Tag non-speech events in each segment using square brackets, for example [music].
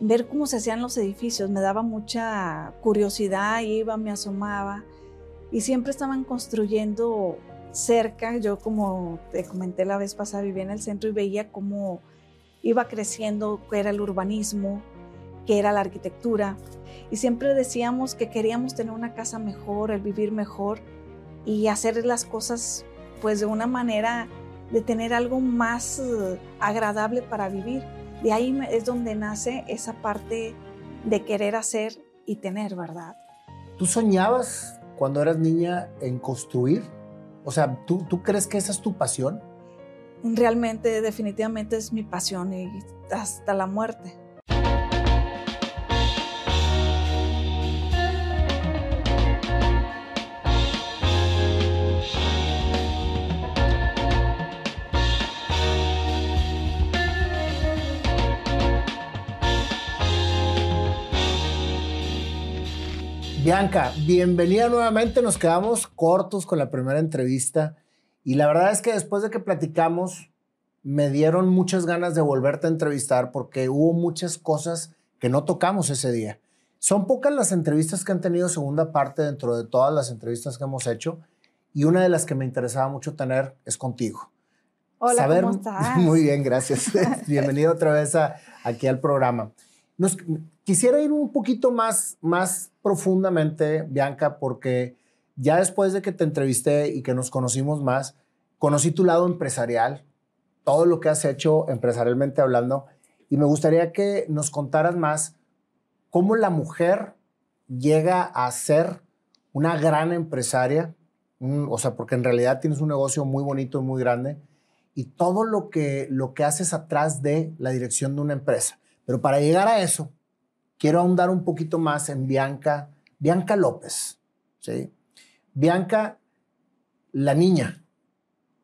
ver cómo se hacían los edificios. Me daba mucha curiosidad, iba, me asomaba y siempre estaban construyendo cerca. Yo, como te comenté la vez pasada, vivía en el centro y veía cómo iba creciendo, qué era el urbanismo, qué era la arquitectura. Y siempre decíamos que queríamos tener una casa mejor, el vivir mejor y hacer las cosas pues de una manera de tener algo más eh, agradable para vivir. De ahí es donde nace esa parte de querer hacer y tener, ¿verdad? ¿Tú soñabas cuando eras niña en construir? O sea, ¿tú, ¿tú crees que esa es tu pasión? Realmente, definitivamente es mi pasión y hasta la muerte. Bianca, bienvenida nuevamente. Nos quedamos cortos con la primera entrevista y la verdad es que después de que platicamos me dieron muchas ganas de volverte a entrevistar porque hubo muchas cosas que no tocamos ese día. Son pocas las entrevistas que han tenido segunda parte dentro de todas las entrevistas que hemos hecho y una de las que me interesaba mucho tener es contigo. Hola, ¿cómo estás? [laughs] Muy bien, gracias. [laughs] Bienvenido otra vez aquí al programa. Nos, quisiera ir un poquito más, más profundamente, Bianca, porque ya después de que te entrevisté y que nos conocimos más, conocí tu lado empresarial, todo lo que has hecho empresarialmente hablando, y me gustaría que nos contaras más cómo la mujer llega a ser una gran empresaria, o sea, porque en realidad tienes un negocio muy bonito y muy grande, y todo lo que, lo que haces atrás de la dirección de una empresa. Pero para llegar a eso, quiero ahondar un poquito más en Bianca, Bianca López, ¿sí? Bianca, la niña.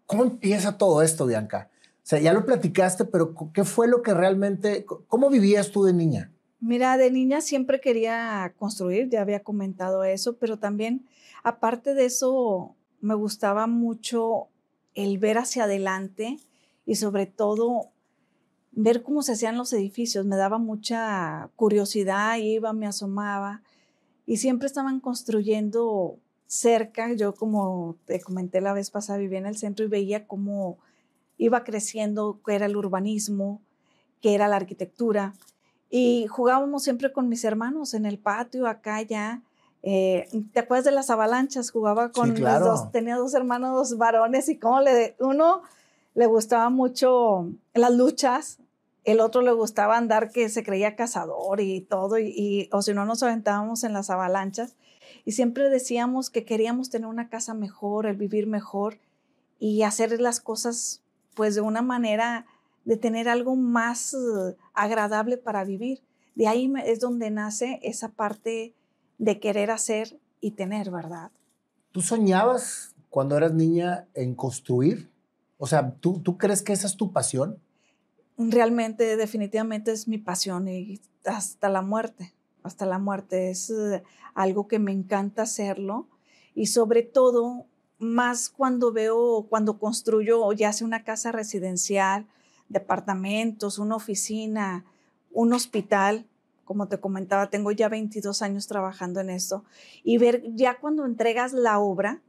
¿Cómo empieza todo esto, Bianca? O sea, ya lo platicaste, pero ¿qué fue lo que realmente, cómo vivías tú de niña? Mira, de niña siempre quería construir, ya había comentado eso, pero también, aparte de eso, me gustaba mucho el ver hacia adelante y sobre todo ver cómo se hacían los edificios. Me daba mucha curiosidad, iba, me asomaba y siempre estaban construyendo cerca. Yo, como te comenté la vez pasada, vivía en el centro y veía cómo iba creciendo, qué era el urbanismo, qué era la arquitectura. Y jugábamos siempre con mis hermanos en el patio, acá ya. Eh, ¿Te acuerdas de las avalanchas? Jugaba con los dos, tenía dos hermanos varones y como le, uno le gustaba mucho las luchas, el otro le gustaba andar que se creía cazador y todo, y, o si no nos aventábamos en las avalanchas. Y siempre decíamos que queríamos tener una casa mejor, el vivir mejor y hacer las cosas pues de una manera de tener algo más eh, agradable para vivir. De ahí es donde nace esa parte de querer hacer y tener, ¿verdad? ¿Tú soñabas cuando eras niña en construir? O sea, ¿tú, ¿tú crees que esa es tu pasión? Realmente, definitivamente es mi pasión y hasta la muerte, hasta la muerte. Es eh, algo que me encanta hacerlo y sobre todo más cuando veo, cuando construyo ya sea una casa residencial, departamentos, una oficina, un hospital, como te comentaba, tengo ya 22 años trabajando en esto, y ver ya cuando entregas la obra,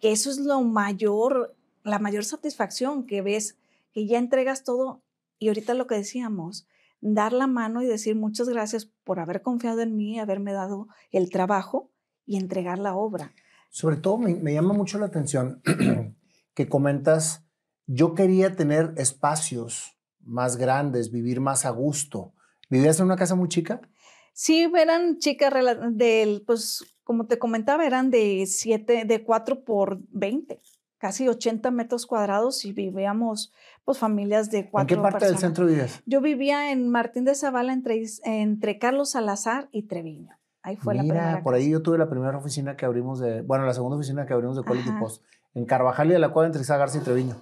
que eso es lo mayor, la mayor satisfacción que ves, que ya entregas todo y ahorita lo que decíamos, dar la mano y decir muchas gracias por haber confiado en mí, haberme dado el trabajo y entregar la obra. Sobre todo me, llama mucho la atención [clears throat] que comentas, yo quería tener espacios más grandes, vivir más a gusto. ¿Vivías en una casa muy chica? Sí, eran chicas del, pues como te comentaba, eran de siete, de 4 por 20 casi 80 metros cuadrados y vivíamos pues familias de cuatro ¿En qué parte del centro vivías? Yo vivía en Martín de Zavala entre, entre Carlos Salazar y Treviño. Ahí fue la primera. por ahí yo tuve la primera oficina que abrimos de, bueno, la segunda oficina que abrimos de Quality Post, en Carvajal y de la Cuadra entre Garza y Treviño.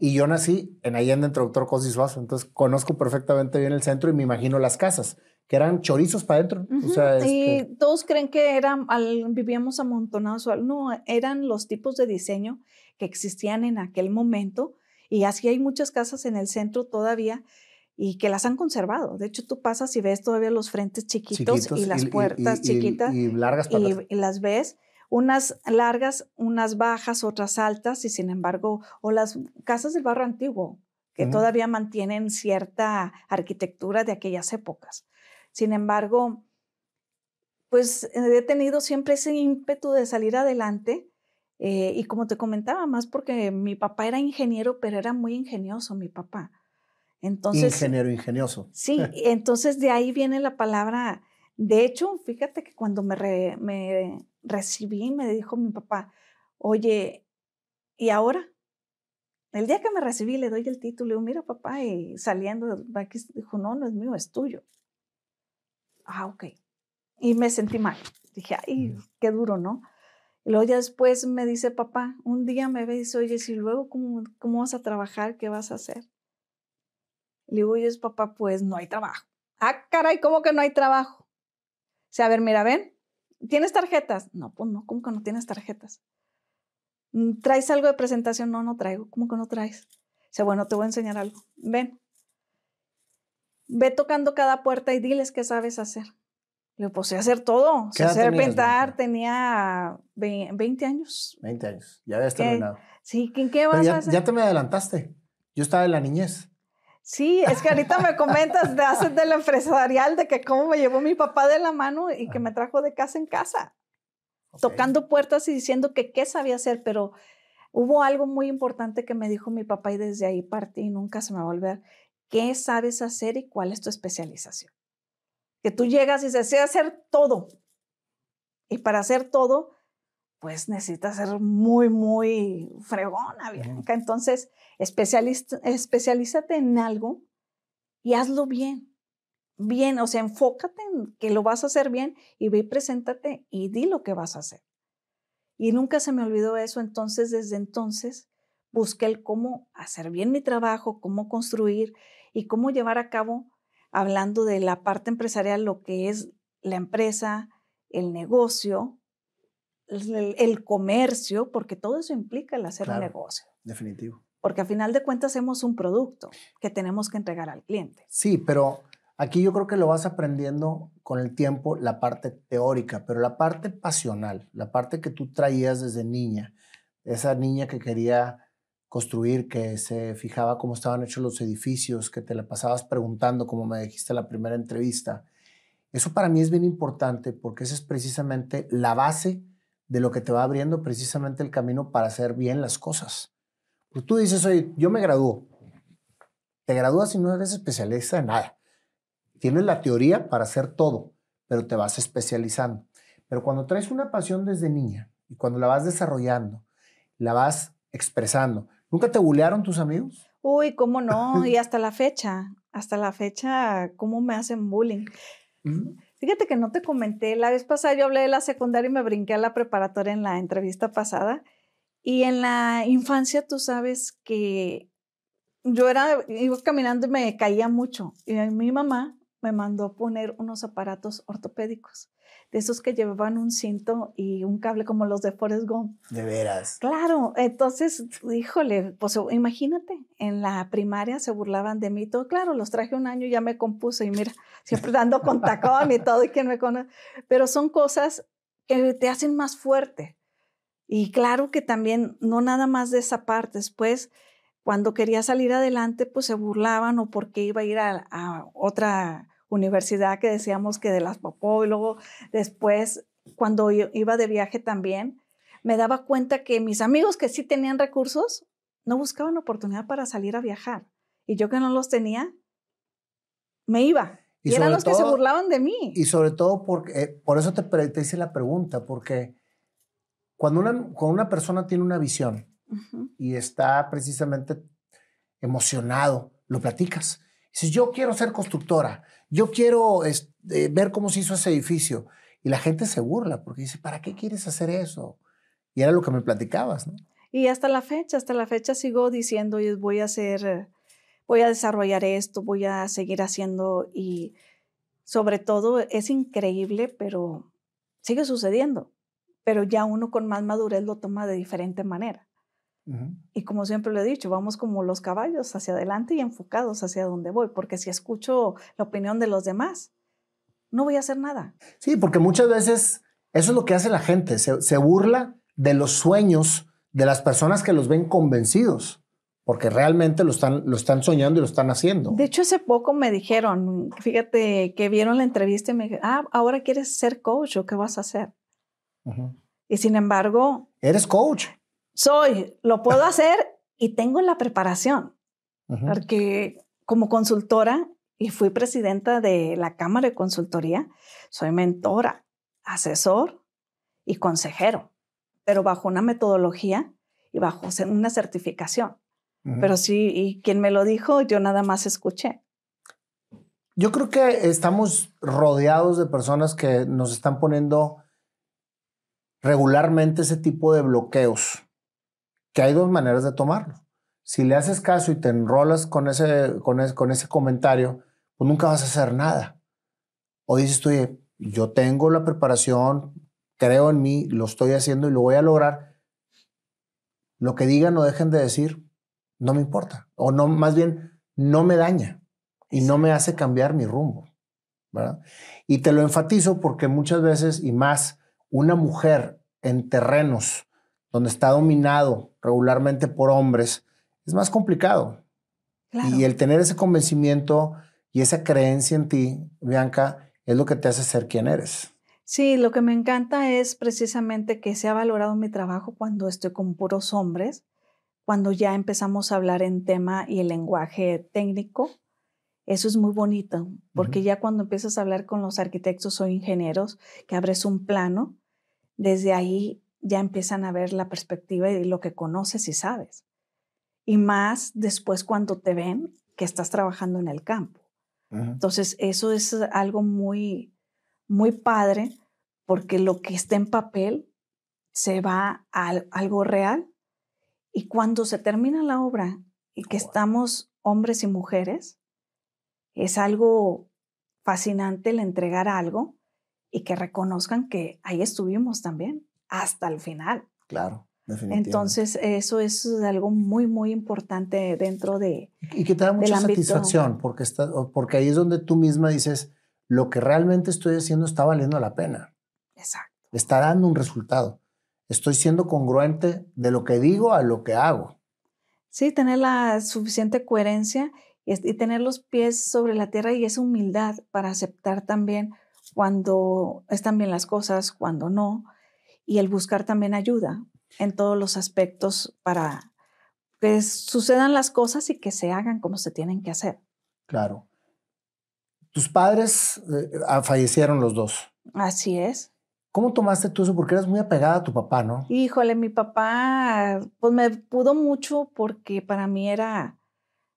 Y yo nací en Allende entre Doctor Cosi Suazo, entonces conozco perfectamente bien el centro y me imagino las casas que eran chorizos para adentro. Y este todos creen que eran, vivíamos amontonados. No, eran los tipos de diseño que existían en aquel momento. Y así hay muchas casas en el centro todavía. y que las han conservado. De hecho, tú pasas y ves todavía los frentes chiquitos, y las puertas chiquitas y, largas y, las ves unas largas, unas bajas, otras altas, y sin embargo, o las casas del barrio antiguo, que todavía mantienen cierta arquitectura de aquellas épocas. Sin embargo, pues he tenido siempre ese ímpetu de salir adelante. Eh, y como te comentaba, más porque mi papá era ingeniero, pero era muy ingenioso mi papá. Entonces, ingeniero ingenioso. Sí, [laughs] entonces de ahí viene la palabra. De hecho, fíjate que cuando me, me recibí, me dijo mi papá, oye, ¿y ahora? El día que me recibí le doy el título, le digo, mira papá, y saliendo, dijo, no, no es mío, es tuyo. Ah, ok. Y me sentí mal. Dije, ay, qué duro, ¿no? Y luego ya después me dice papá, un día me ve y dice, oye, si luego, ¿cómo, cómo vas a trabajar? ¿Qué vas a hacer? Le digo, oye, papá, pues no hay trabajo. Ah, caray, ¿cómo que no hay trabajo? O sea, a ver, mira, ven, ¿tienes tarjetas? No, pues no, ¿cómo que no tienes tarjetas? Mm, ¿Traes algo de presentación? No, no traigo. ¿Cómo que no traes? Dice, bueno, te voy a enseñar algo. Ven. Ve tocando cada puerta y diles qué sabes hacer. Le digo, pues sé hacer todo. Sé hacer pintar. Tenía 20 años. 20 años. Ya habías terminado. Sí, ¿en qué vas ya, a hacer? Ya te me adelantaste. Yo estaba en la niñez. Sí, es que ahorita me comentas de hacer del empresarial, de que cómo me llevó mi papá de la mano y que me trajo de casa en casa, tocando puertas y diciendo que qué sabía hacer, pero hubo algo muy importante que me dijo mi papá y desde ahí partí y nunca se me va a volver. ¿Qué sabes hacer y cuál es tu especialización? Que tú llegas y dices, sé hacer todo. Y para hacer todo, pues necesitas ser muy, muy fregona, Bianca. Entonces, especialízate en algo y hazlo bien. Bien, o sea, enfócate en que lo vas a hacer bien y ve y preséntate y di lo que vas a hacer. Y nunca se me olvidó eso, entonces desde entonces busqué el cómo hacer bien mi trabajo, cómo construir y cómo llevar a cabo, hablando de la parte empresarial, lo que es la empresa, el negocio, el, comercio, porque todo eso implica el hacer un negocio. Definitivo. Porque a final de cuentas hacemos un producto que tenemos que entregar al cliente. Sí, pero aquí yo creo que lo vas aprendiendo con el tiempo, la parte teórica, pero la parte pasional, la parte que tú traías desde niña, esa niña que quería construir, que se fijaba cómo estaban hechos los edificios, que te la pasabas preguntando, como me dijiste en la primera entrevista. Eso para mí es bien importante porque esa es precisamente la base de lo que te va abriendo precisamente el camino para hacer bien las cosas. Pues tú dices, oye, yo me gradúo. Te gradúas y no eres especialista en nada. Tienes la teoría para hacer todo, pero te vas especializando. Pero cuando traes una pasión desde niña y cuando la vas desarrollando, la vas expresando, ¿nunca te bulearon tus amigos? Uy, cómo no, [laughs] y hasta la fecha, hasta la fecha, ¿cómo me hacen bullying? Fíjate que no te comenté, la vez pasada yo hablé de la secundaria y me brinqué a la preparatoria en la entrevista pasada. Y en la infancia tú sabes que yo era, iba caminando y me caía mucho. Y mi mamá me mandó poner unos aparatos ortopédicos de esos que llevaban un cinto y un cable como los de Forrest Gump. De veras. Claro, entonces, híjole, pues imagínate, en la primaria se burlaban de mí, todo, claro, los traje un año y ya me compuse y mira, siempre dando con tacón y todo, y quien me conoce, pero son cosas que te hacen más fuerte. Y claro que también, no nada más de esa parte, después, cuando quería salir adelante, pues se burlaban o porque iba a ir a, a otra universidad que decíamos que de las popó y luego después cuando iba de viaje también, me daba cuenta que mis amigos que sí tenían recursos no buscaban oportunidad para salir a viajar y yo que no los tenía, me iba. Y, eran los que se burlaban de mí. Y sobre todo porque, eh, por eso te, te, hice la pregunta, porque cuando una, cuando una persona tiene una visión y está precisamente emocionado, lo platicas. Dices, yo quiero ser constructora, yo quiero este, ver cómo se hizo ese edificio. Y la gente se burla porque dice, ¿para qué quieres hacer eso? Y era lo que me platicabas. Y hasta la fecha, hasta la fecha sigo diciendo, voy a hacer, voy a desarrollar esto, voy a seguir haciendo y sobre todo es increíble, pero sigue sucediendo. Pero ya uno con más madurez lo toma de diferente manera. Y como siempre lo he dicho, vamos como los caballos hacia adelante y enfocados hacia donde voy, porque si escucho la opinión de los demás, no voy a hacer nada. Sí, porque muchas veces eso es lo que hace la gente, se, burla de los sueños de las personas que los ven convencidos, porque realmente lo están, lo están soñando y lo están haciendo. De hecho, hace poco me dijeron, fíjate, que vieron la entrevista y me dijeron, ah, ahora quieres ser coach o qué vas a hacer. Y sin embargo... Eres coach. Soy, lo puedo [laughs] hacer y tengo la preparación, porque como consultora y fui presidenta de la Cámara de Consultoría, soy mentora, asesor y consejero, pero bajo una metodología y bajo una certificación. Pero sí, y quien me lo dijo, yo nada más escuché. Yo creo que estamos rodeados de personas que nos están poniendo regularmente ese tipo de bloqueos, que hay dos maneras de tomarlo. Si le haces caso y te enrolas con ese, con con ese comentario, pues nunca vas a hacer nada. O dices tú, yo tengo la preparación, creo en mí, lo estoy haciendo y lo voy a lograr. Lo que digan o dejen de decir, no me importa. O no, más bien, no me daña y no me hace cambiar mi rumbo. ¿verdad? Y te lo enfatizo porque muchas veces, y más, una mujer en terrenos donde está dominado regularmente por hombres, es más complicado. Y el tener ese convencimiento y esa creencia en ti, Bianca, es lo que te hace ser quien eres. Sí, lo que me encanta es precisamente que se ha valorado mi trabajo cuando estoy con puros hombres, cuando ya empezamos a hablar en tema y el lenguaje técnico. Eso es muy bonito, porque ya cuando empiezas a hablar con los arquitectos o ingenieros, que abres un plano, desde ahí ya empiezan a ver la perspectiva y lo que conoces y sabes. Y más después cuando te ven que estás trabajando en el campo. Entonces, eso es algo muy, muy padre porque lo que está en papel se va a algo real y cuando se termina la obra y que estamos hombres y mujeres, es algo fascinante el entregar algo y que reconozcan que ahí estuvimos también hasta el final. Claro. Entonces, eso es algo muy, muy importante dentro de... Y que te da mucha satisfacción, porque, está, porque ahí es donde tú misma dices, lo que realmente estoy haciendo está valiendo la pena. Exacto. Está dando un resultado. Estoy siendo congruente de lo que digo a lo que hago. Sí, tener la suficiente coherencia y, y tener los pies sobre la tierra y esa humildad para aceptar también cuando están bien las cosas, cuando no, y el buscar también ayuda, en todos los aspectos para que sucedan las cosas y que se hagan como se tienen que hacer. Claro. Tus padres eh, ah, fallecieron los dos. Así es. ¿Cómo tomaste tú eso? Porque eras muy apegada a tu papá, ¿no? Híjole, mi papá, pues me pudo mucho porque para mí era,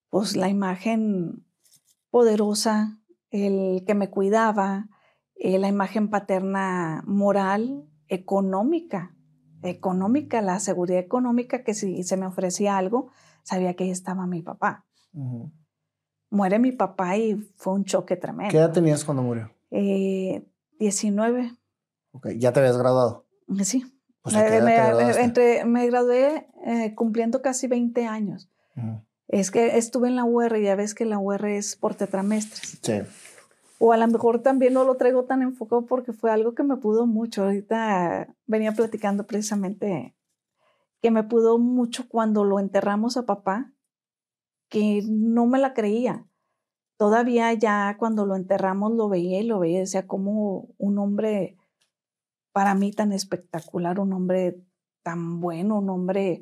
pues, la imagen poderosa, el que me cuidaba, eh, la imagen paterna moral, económica económica, la seguridad económica, que si se me ofrecía algo, sabía que ahí estaba mi papá. Muere mi papá y fue un choque tremendo. ¿Qué edad tenías cuando murió? Eh, 19. Ok, ¿ya te habías graduado? Sí. me, me, gradué eh, cumpliendo casi 20 años. Es que estuve en la UR, ya ves que la UR es por tetramestres. Sí o a lo mejor también no lo traigo tan enfocado porque fue algo que me pudo mucho. Ahorita venía platicando precisamente que me pudo mucho cuando lo enterramos a papá, que no me la creía. Todavía ya cuando lo enterramos lo veía y lo veía, decía como un hombre para mí tan espectacular, un hombre tan bueno, un hombre,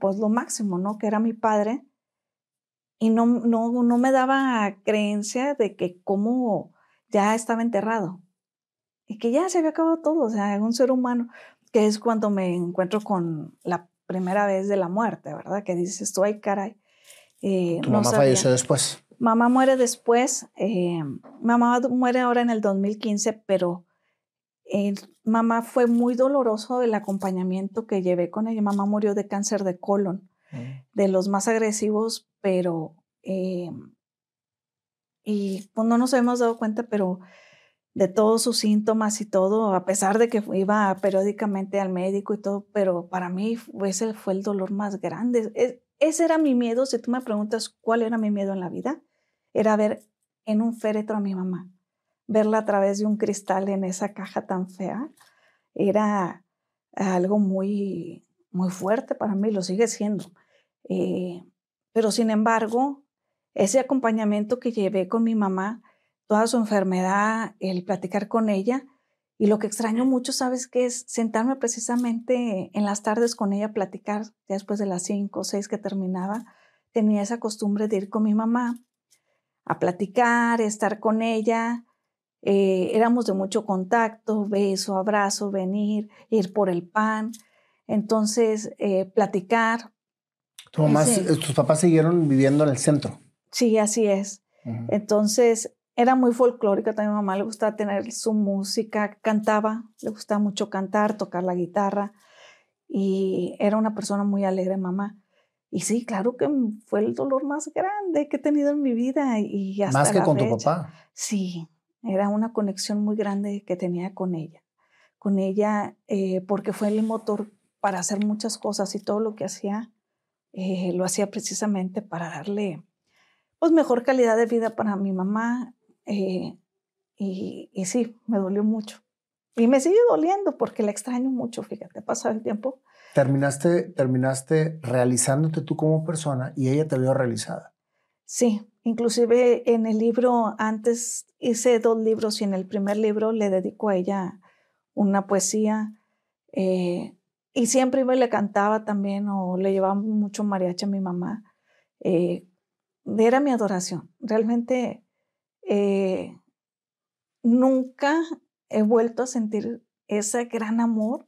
pues lo máximo, ¿no? Que era mi padre y no, no, no me daba creencia de que cómo ya estaba enterrado y que ya se había acabado todo, o sea, un ser humano, que es cuando me encuentro con la primera vez de la muerte, ¿verdad? Que dices tú, ay, caray. Eh, ¿Tu mamá falleció después? Mamá muere después, eh, mamá muere ahora en el 2015, pero eh, mamá fue muy doloroso el acompañamiento que llevé con ella. Mamá murió de cáncer de colon. De los más agresivos pero, eh, y pues no nos habíamos dado cuenta, pero de todos sus síntomas y todo, a pesar de que iba periódicamente al médico y todo, pero para mí ese fue el dolor más grande. E, ese era mi miedo, si tú me preguntas cuál era mi miedo en la vida, era ver en un féretro a mi mamá, verla a través de un cristal en esa caja tan fea, era algo muy, muy fuerte para mí, lo sigue siendo. Eh, pero sin embargo, ese acompañamiento que llevé con mi mamá, toda su enfermedad, el platicar con ella, y lo que extraño mucho, ¿sabes qué es? Sentarme precisamente en las tardes con ella a platicar, después de las cinco o seis que terminaba, tenía esa costumbre de ir con mi mamá a platicar, estar con ella. Eh, éramos de mucho contacto, beso, abrazo, venir, ir por el pan. Entonces, eh, platicar. ¿Tus papás siguieron viviendo en el centro? Sí, así es. Entonces, era muy folclórica, también a mi mamá le gustaba tener su música, cantaba, le gustaba mucho cantar, tocar la guitarra y era una persona muy alegre, mamá. Y sí, claro que fue el dolor más grande que he tenido en mi vida. Y hasta más que con tu papá. Sí, era una conexión muy grande que tenía con ella. Con ella, eh, porque fue el motor para hacer muchas cosas y todo lo que hacía, eh, lo hacía precisamente para darle pues mejor calidad de vida para mi mamá. Eh, y, y, sí, me dolió mucho. Y me sigue doliendo porque la extraño mucho, fíjate, pasa el tiempo. Terminaste, terminaste realizándote tú como persona y ella te vio realizada. Sí, inclusive en el libro, antes hice dos libros y en el primer libro le dedico a ella una poesía. Eh, y siempre y le cantaba también o le llevaba mucho mariachi a mi mamá. Eh, era mi adoración. Realmente eh, nunca he vuelto a sentir ese gran amor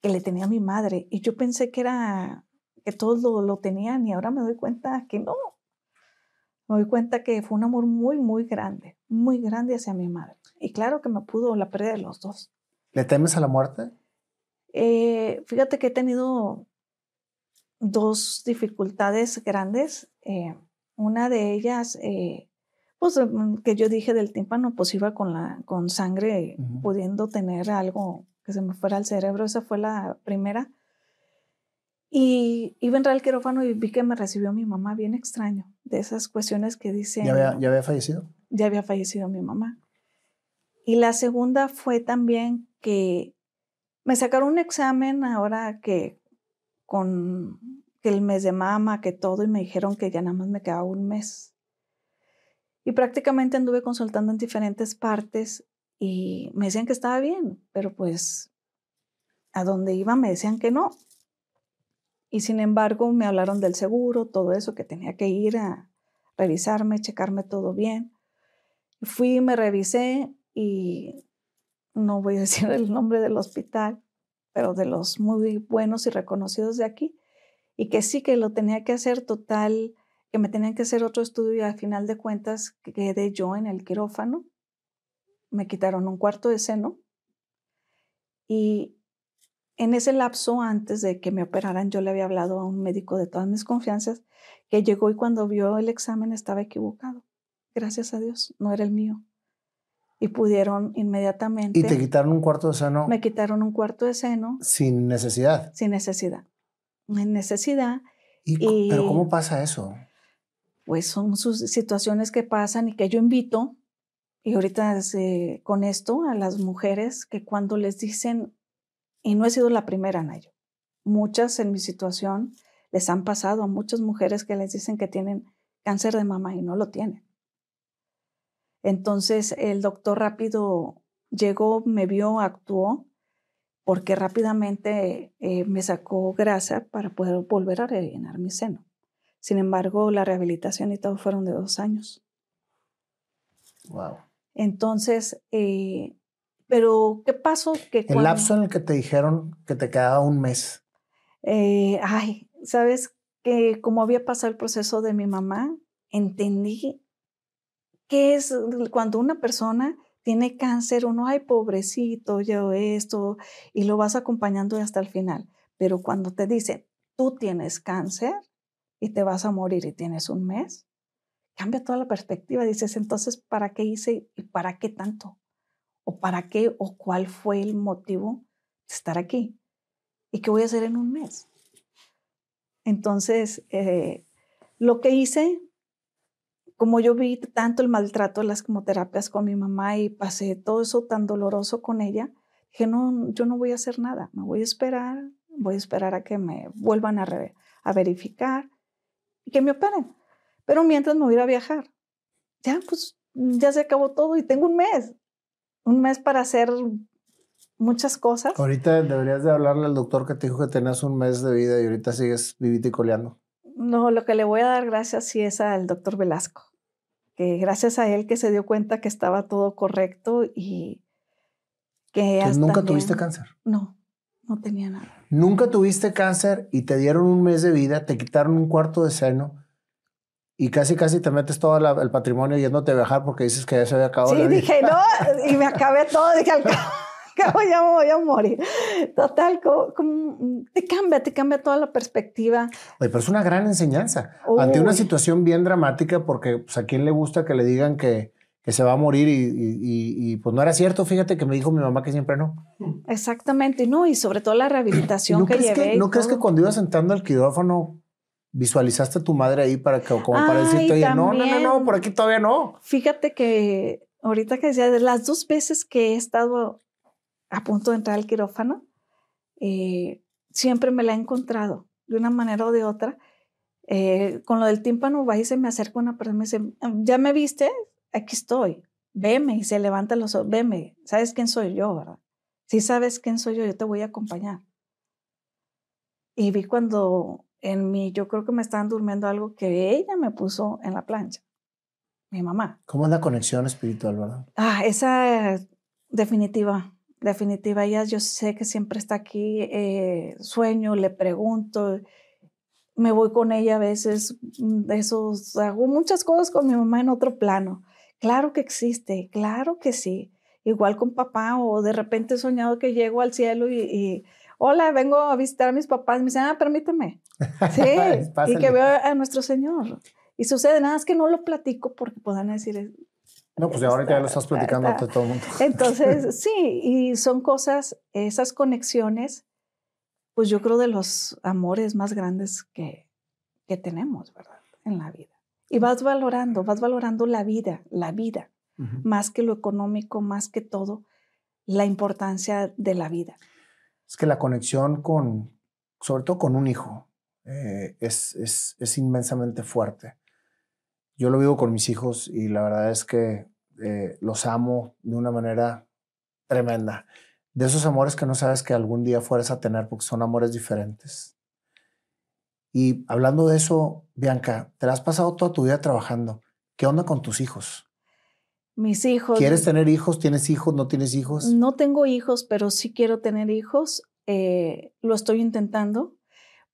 que le tenía a mi madre. Y yo pensé que era que todos lo, lo tenían y ahora me doy cuenta que no. Me doy cuenta que fue un amor muy, muy grande, muy grande hacia mi madre. Y claro que me pudo la pérdida de los dos. ¿Le temes a la muerte? Eh, fíjate que he tenido dos dificultades grandes. Eh, una de ellas, eh, pues mm, que yo dije del tímpano, pues iba con, la, con sangre, pudiendo tener algo que se me fuera al cerebro. Esa fue la primera. Y iba a entrar al quirófano y vi que me recibió mi mamá, bien extraño, de esas cuestiones que dicen... ¿Ya había, ¿Ya había fallecido? Ya había fallecido mi mamá. Y la segunda fue también que me sacaron un examen ahora que con que el mes de mama, que todo, y me dijeron que ya nada más me quedaba un mes. Y prácticamente anduve consultando en diferentes partes y me decían que estaba bien, pero pues a donde iba me decían que no. Y sin embargo me hablaron del seguro, todo eso, que tenía que ir a revisarme, checarme todo bien. Fui, me revisé y no voy a [laughs] decir el nombre del hospital, pero de los muy buenos y reconocidos de aquí, y que sí que lo tenía que hacer total, que me tenían que hacer otro estudio y al final de cuentas quedé yo en el quirófano. Me quitaron un cuarto de seno y en ese lapso antes de que me operaran yo le había hablado a un médico de todas mis confianzas que llegó y cuando vio el examen estaba equivocado. Gracias a Dios, no era el mío. Y pudieron inmediatamente... ¿Y te quitaron un cuarto de seno? Me quitaron un cuarto de seno. Sin necesidad. Sin necesidad en necesidad. ¿Y, pero cómo pasa eso? Pues son sus situaciones que pasan y que yo invito, y ahorita con esto, a las mujeres que cuando les dicen, y no he sido la primera, Nayo, muchas en mi situación les han pasado a muchas mujeres que les dicen que tienen cáncer de mama y no lo tienen. Entonces el doctor rápido llegó, me vio, actuó porque rápidamente eh, me sacó grasa para poder volver a rellenar mi seno. Sin embargo, la rehabilitación y todo fueron de dos años. Wow. Entonces, eh, pero ¿qué pasó? Que el lapso en el que te dijeron que te quedaba un mes. Eh, ay, sabes que como había pasado el proceso de mi mamá, entendí qué es cuando una persona tiene cáncer, uno, ay, pobrecito, yo esto, y lo vas acompañando hasta el final. Pero cuando te dicen, tú tienes cáncer y te vas a morir y tienes un mes, cambia toda la perspectiva. Dices, entonces, ¿para qué hice y para qué tanto? o para qué o cuál fue el motivo de estar aquí y qué voy a hacer en un mes. Entonces, eh, lo que hice, como yo vi tanto el maltrato de las quimioterapias con mi mamá y pasé todo eso tan doloroso con ella, dije, no, yo no voy a hacer nada, me voy a esperar, voy a esperar a que me vuelvan a, a verificar y que me operen. Pero mientras me voy a ir a viajar. Ya, pues, ya se acabó todo y tengo un mes, un mes para hacer muchas cosas. Ahorita deberías de hablarle al doctor que te dijo que tenías un mes de vida y ahorita sigues vivito y coleando. No, lo que le voy a dar gracias sí es al doctor Velasco, que gracias a él que se dio cuenta que estaba todo correcto y que... ¿Nunca tuviste cáncer? No, no tenía nada. Nunca tuviste cáncer y te dieron un mes de vida, te quitaron un cuarto de seno y casi casi te metes todo el patrimonio yéndote a viajar porque dices que ya se había acabado. Sí, dije, no, y me acabé todo, dije, al [laughs] cabo ya me voy a morir. Total, como, te cambia, te cambia toda la perspectiva. Oye, pero es una gran enseñanza. Ante una situación bien dramática, porque pues, a quién le gusta que le digan que, que se va a morir y, y, pues no era cierto. Fíjate que me dijo mi mamá que siempre no. Exactamente, no, y sobre todo la rehabilitación que llevé. ¿No crees que cuando ibas sentando al quirófano visualizaste a tu madre ahí para que, como para decirte, oye, no, no, no, no, por aquí todavía no? Fíjate que ahorita que decía, de las dos veces que he estado a punto de entrar al quirófano, eh, siempre me la he encontrado de una manera o de otra. Eh, con lo del tímpano, va y se me acerca una persona y me dice, ¿ya me viste? Aquí estoy, veme. Y se levanta los ojos, veme, ¿sabes quién soy yo, verdad? Si sabes quién soy yo, yo te voy a acompañar. Y vi cuando en mí, yo creo que me estaban durmiendo algo que ella me puso en la plancha, mi mamá. ¿Cómo es la conexión espiritual, verdad? Ah, esa definitiva, definitiva. Ella yo sé que siempre está aquí, eh, sueño, le pregunto, me voy con ella a veces, mm, esos, hago muchas cosas con mi mamá en otro plano. Claro que existe, claro que sí. Igual con papá o de repente he soñado que llego al cielo y, hola, vengo a visitar a mis papás. Me dicen, ah, permíteme. Sí, [laughs] y que veo a nuestro Señor. Y sucede, nada es que no lo platico porque puedan decir, no, pues ahora ya lo estás platicando a todo el mundo. [laughs] Entonces, sí, y son cosas, esas conexiones, pues yo creo de los amores más grandes que, que tenemos, ¿verdad? En la vida. Y vas valorando, vas valorando la vida, la vida, más que lo económico, más que todo, la importancia de la vida. Es que la conexión con, sobre todo con un hijo, eh, es, es, es inmensamente fuerte yo lo vivo con mis hijos y la verdad es que eh, los amo de una manera tremenda. De esos amores que no sabes que algún día fueras a tener porque son amores diferentes. Y hablando de eso, Bianca, te la has pasado toda tu vida trabajando. ¿Qué onda con tus hijos? Mis hijos. ¿Quieres tener hijos? ¿Tienes hijos? ¿No tienes hijos? No tengo hijos, pero sí quiero tener hijos. Eh, lo estoy intentando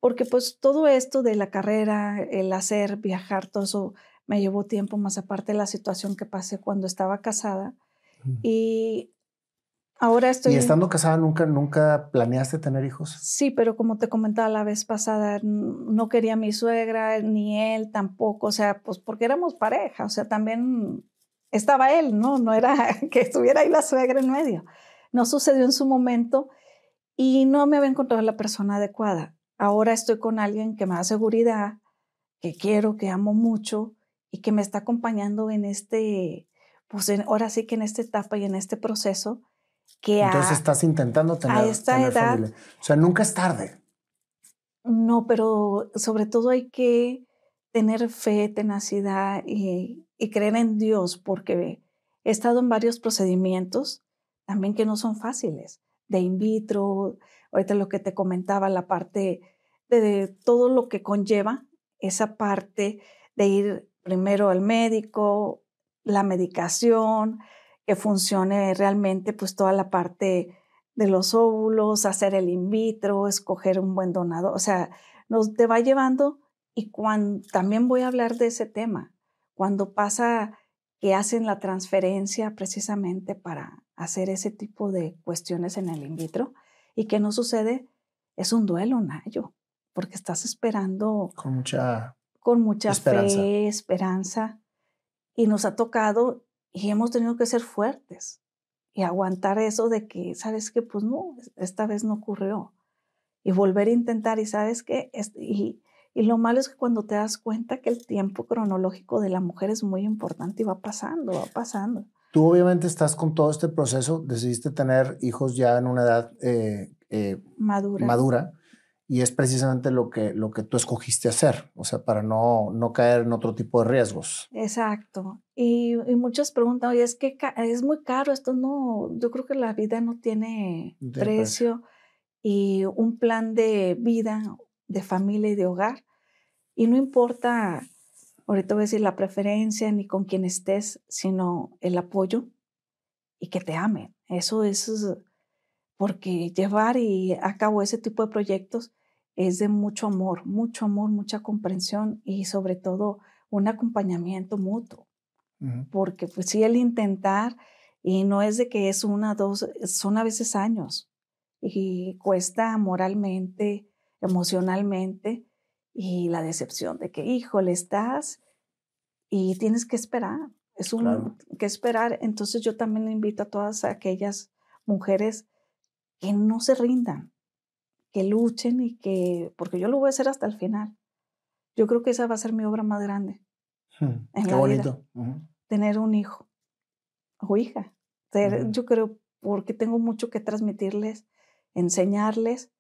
porque pues todo esto de la carrera, el hacer, viajar, todo eso me llevó tiempo, más aparte de la situación que pasé cuando estaba casada. Y ahora estoy... ¿Y estando casada nunca, nunca planeaste tener hijos? Sí, pero como te comentaba la vez pasada, no quería mi suegra, ni él tampoco, o sea, pues porque éramos pareja, o sea, también estaba él, ¿no? No era [laughs] que estuviera ahí la suegra en medio. No sucedió en su momento y no me había encontrado la persona adecuada. Ahora estoy con alguien que me da seguridad, que quiero, que amo mucho y que me está acompañando en este, pues ahora sí que en esta etapa y en este proceso. Que Entonces estás intentando tener, a esta edad, familia. O sea, nunca es tarde. No, pero sobre todo hay que tener fe, tenacidad y, y creer en Dios, porque he estado en varios procedimientos también que no son fáciles, de in vitro, ahorita lo que te comentaba, la parte de, de todo lo que conlleva esa parte de ir primero el médico, la medicación, que funcione realmente pues toda la parte de los óvulos, hacer el in vitro, escoger un buen donador, o sea, nos te va llevando y cuando también voy a hablar de ese tema, cuando pasa que hacen la transferencia precisamente para hacer ese tipo de cuestiones en el in vitro y que no sucede, es un duelo, Nayo, porque estás esperando con mucha con mucha fe, esperanza, y nos ha tocado y hemos tenido que ser fuertes y aguantar eso de que, ¿sabes qué? Pues no, esta vez no ocurrió. Y volver a intentar y, ¿sabes qué? Y, y lo malo es que cuando te das cuenta que el tiempo cronológico de la mujer es muy importante y va pasando, va pasando. Tú obviamente estás con todo este proceso, decidiste tener hijos ya en una edad eh, eh, madura. madura y es precisamente lo que, lo que tú escogiste hacer, o sea, para no, no caer en otro tipo de riesgos. Exacto. Y, y muchos preguntan, oye, es que es muy caro, esto no, yo creo que la vida no tiene precio y un plan de vida, de familia y de hogar. Y no importa, ahorita voy a decir la preferencia ni con quién estés, sino el apoyo y que te amen. Eso es porque llevar y a cabo ese tipo de proyectos es de mucho amor, mucho amor, mucha comprensión y sobre todo un acompañamiento mutuo. Porque pues sí, el intentar, y no es de que es una, dos, son a veces años y cuesta moralmente, emocionalmente y la decepción de que, híjole, estás y tienes que esperar. Es un que esperar. Entonces yo también invito a todas aquellas mujeres que no se rindan, que luchen y que, porque yo lo voy a hacer hasta el final. Yo creo que esa va a ser mi obra más grande. Hmm, qué bonito. Tener un hijo o hija. Yo creo, porque tengo mucho que transmitirles, enseñarles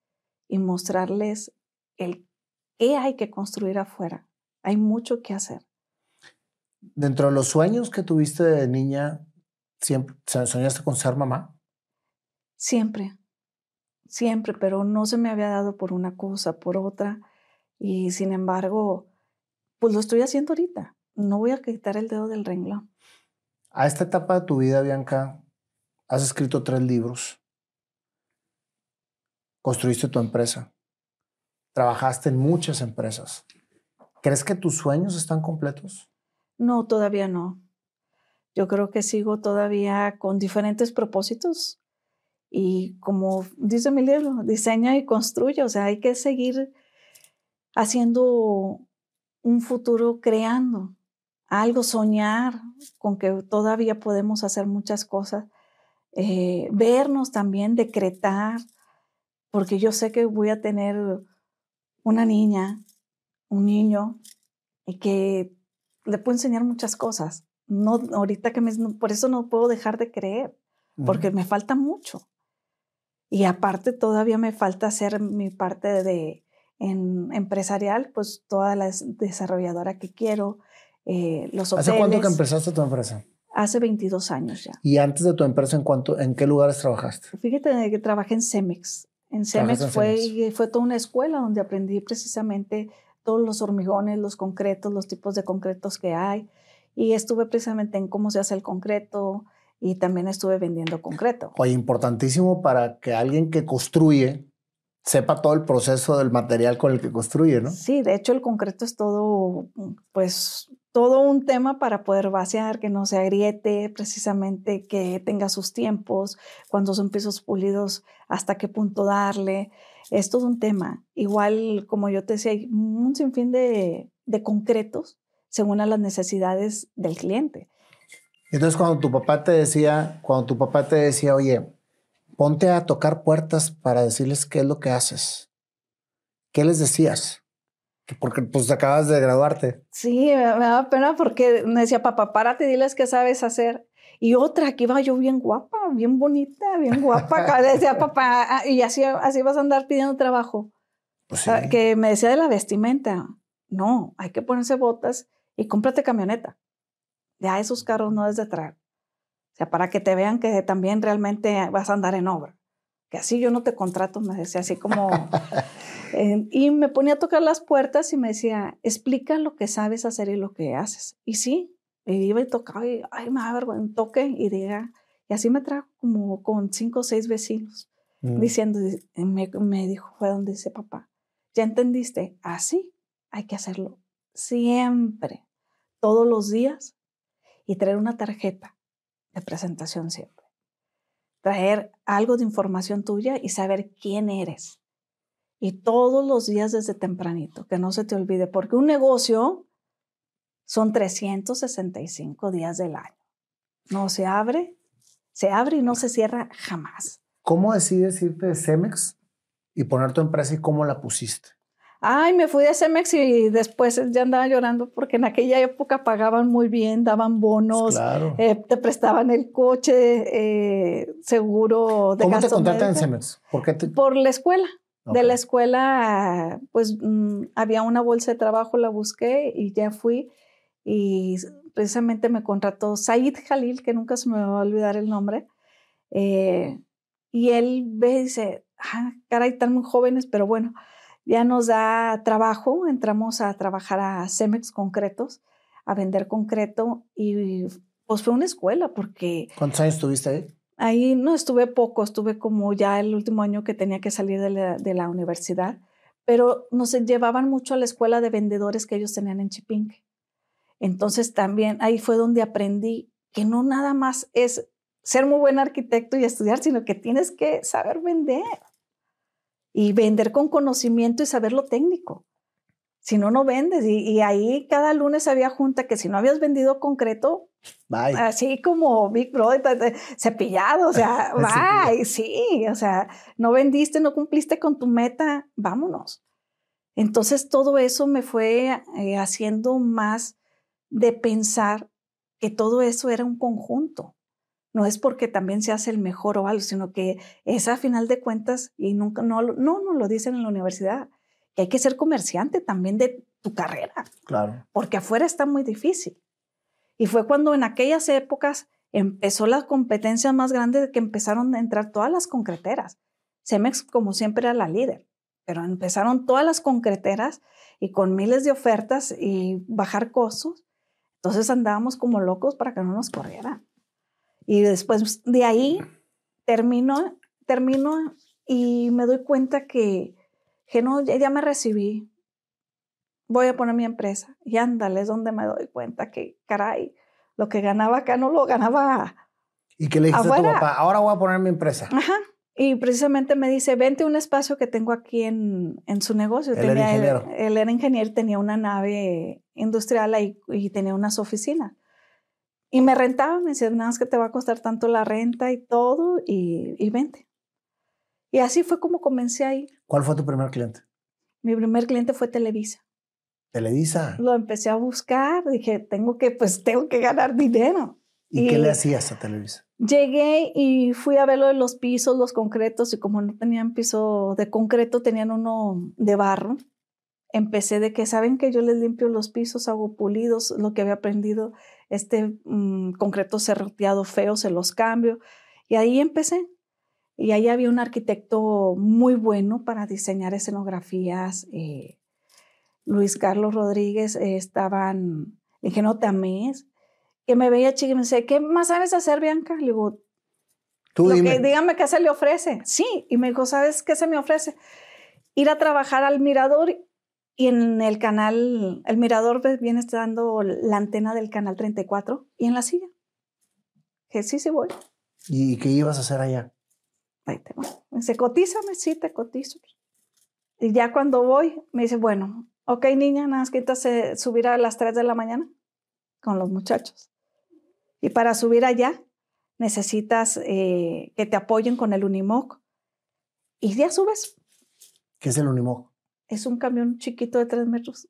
y mostrarles el qué hay que construir afuera. Hay mucho que hacer. Dentro de los sueños que tuviste de niña, ¿siempre soñaste con ser mamá? Siempre siempre, pero no se me había dado por una cosa, por otra. Y sin embargo, pues lo estoy haciendo ahorita. No voy a quitar el dedo del renglón. A esta etapa de tu vida, Bianca, has escrito tres libros. Construiste tu empresa. Trabajaste en muchas empresas. ¿Crees que tus sueños están completos? No, todavía no. Yo creo que sigo todavía con diferentes propósitos y como dice mi libro, diseña y construye, o sea, hay que seguir haciendo un futuro creando algo, soñar con que todavía podemos hacer muchas cosas, eh, vernos también, decretar, porque yo sé que voy a tener una niña, un niño, y que le puedo enseñar muchas cosas. No, ahorita que me, por eso no puedo dejar de creer, porque me falta mucho. Y aparte todavía me falta hacer mi parte de en, empresarial, pues toda la desarrolladora que quiero, eh, los hoteles. ¿Hace cuánto que empezaste tu empresa? Hace 22 años ya. ¿Y antes de tu empresa, en, cuánto, en qué lugares trabajaste? Fíjate que trabajé en Cemex. En Cemex, fue, fue toda una escuela donde aprendí precisamente todos los hormigones, los concretos, los tipos de concretos que hay. Y estuve precisamente en cómo se hace el concreto, y también estuve vendiendo concreto. Oye, importantísimo para que alguien que construye sepa todo el proceso del material con el que construye, ¿no? Sí, de hecho el concreto es todo, pues, todo un tema para poder vaciar, que no se agriete, precisamente que tenga sus tiempos, cuando son pisos pulidos, hasta qué punto darle. Es todo un tema. Igual, como yo te decía, hay un sinfín de, de concretos según a las necesidades del cliente. Entonces, cuando tu papá te decía, cuando tu papá te decía, oye, ponte a tocar puertas para decirles qué es lo que haces, ¿qué les decías? Porque pues acabas de graduarte. Sí, me, daba pena porque me decía, papá, párate, diles qué sabes hacer. Y otra, que iba yo bien guapa, bien bonita, bien guapa. decía, papá, ah, y así, así vas a andar pidiendo trabajo. Pues ah, que me decía de la vestimenta. No, hay que ponerse botas y cómprate camioneta ya esos carros no es de traer. O sea, para que te vean que también realmente vas a andar en obra. Que así yo no te contrato, me decía así como... [laughs] y me ponía a tocar las puertas y me decía, explica lo que sabes hacer y lo que haces. Y sí, y iba y tocaba y, ay, me da vergüenza, toque y diga. Y así me trajo como con cinco o seis vecinos, mm. diciendo, me, me dijo, fue donde dice papá, ¿ya entendiste? Así hay que hacerlo siempre, todos los días, y traer una tarjeta de presentación siempre. Traer algo de información tuya y saber quién eres. Y todos los días desde tempranito, que no se te olvide, porque un negocio son 365 días del año. No se abre Se abre y no se cierra jamás. ¿Cómo decides irte de Cemex y poner tu empresa y cómo la pusiste? Ay, me fui de Cemex y después ya andaba llorando porque en aquella época pagaban muy bien, daban bonos, Claro. eh, te prestaban el coche, eh, seguro de ¿Cómo te contratan en. Cemex? ¿Por qué te... Por la escuela. De la escuela, pues mm, había una bolsa de trabajo, la busqué y ya fui. Y precisamente me contrató Said Jalil, que nunca se me va a olvidar el nombre. eh, y él ve y dice, ah, caray, están muy jóvenes, pero bueno, ya nos da trabajo. Entramos a trabajar a Cemex Concretos, a vender concreto. Y pues fue una escuela porque ¿Cuántos años estuviste ahí? Ahí no estuve poco, estuve como ya el último año que tenía que salir de la, de la universidad, pero nos llevaban mucho a la escuela de vendedores que ellos tenían en Chipinque. Entonces también ahí fue donde aprendí que no nada más es ser muy buen arquitecto y estudiar, sino que tienes que saber vender y vender con conocimiento y saber lo técnico. Si no, no vendes. Y, y ahí cada lunes había junta que si no habías vendido concreto, Bye. así como Big Brother, cepillado, o sea, [laughs] bye, sí, o sea, no vendiste, no cumpliste con tu meta, vámonos. Entonces todo eso me fue eh, haciendo más de pensar que todo eso era un conjunto. No es porque también se hace el mejor o algo, sino que es a final de cuentas, y nunca, no, no nos lo dicen en la universidad, que hay que ser comerciante también de tu carrera Claro. porque afuera está muy difícil. Y fue cuando en aquellas épocas empezó la competencia más grande de que empezaron a entrar todas las concreteras. Cemex, como siempre, era la líder, pero empezaron todas las concreteras y con miles de ofertas y bajar costos. Entonces andábamos como locos para que no nos corrieran. Y después de ahí termino, termino y me doy cuenta que, que no, ya, ya me recibí, voy a poner mi empresa. Y ándale, es donde me doy cuenta que, caray, lo que ganaba acá no lo ganaba. ¿Y qué le dijiste a tu Afuera. papá? Ahora voy a poner mi empresa. Ajá. Y precisamente me dice, vente a un espacio que tengo aquí en, en su negocio. Él era ingeniero. Él, era ingeniero, tenía una nave industrial ahí y tenía unas oficinas. Y me rentaba, me decía, nada más que te va a costar tanto la renta y todo, y, y vente. Y así fue como comencé ahí. ¿Cuál fue tu primer cliente? Mi primer cliente fue Televisa. Televisa. lo empecé a buscar, dije, tengo que, pues tengo que ganar dinero. ¿Y, qué y- le hacías a Televisa? Llegué y fui a ver lo de los pisos, los concretos, y como no tenían piso de concreto, tenían uno de barro. Empecé de que saben que yo les limpio los pisos, hago pulidos, lo que había aprendido, este mm, concreto serroteado feo, se los cambio. Y ahí empecé. Y ahí había un arquitecto muy bueno para diseñar escenografías. eh, Luis Carlos Rodríguez, eh, estaban el ingeniero Tamés, que me veía chica y me decía, ¿qué más sabes hacer, Bianca? Le digo, Tú dime. que, dígame qué se le ofrece. Sí, y me dijo, ¿sabes qué se me ofrece? Ir a trabajar al mirador y en el canal, el mirador viene dando la antena del canal 34 y en la silla. Que sí, sí voy. ¿Y qué ibas a hacer allá? Ahí te va. Me dice, cotízame, sí, te cotizo. Y ya cuando voy, me dice, bueno, ok, niña, nada más que subir a las 3 de la mañana con los muchachos. Y para subir allá, necesitas eh, que te apoyen con el Unimoc. Y ya subes. ¿Qué es el Unimog? Es un camión chiquito de 3 metros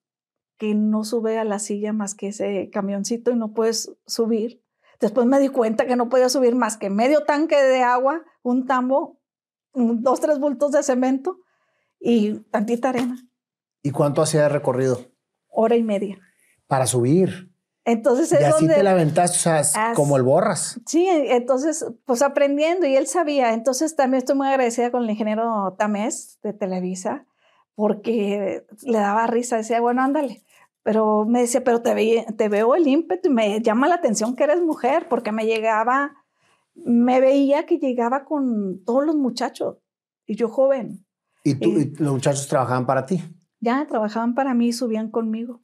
que no sube a la silla más que ese camioncito y no puedes subir. Después me di cuenta que no podía subir más que medio tanque de agua, un tambo, dos, tres bultos de cemento y tantita arena. ¿Y cuánto hacía de recorrido? Hora y media. Para subir. Entonces Y es así donde... te la aventaste, o sea, es As- como el borras. Sí, entonces, pues aprendiendo y él sabía. Entonces también estoy muy agradecida con el ingeniero Tamés de Televisa porque le daba risa, decía, bueno, ándale. Pero me decía, pero te, ve- te veo el ímpetu y me llama la atención que eres mujer porque me llegaba, me veía que llegaba con todos los muchachos y yo joven. Y, tú, Y- y los muchachos trabajaban para ti. Ya trabajaban para mí y subían conmigo.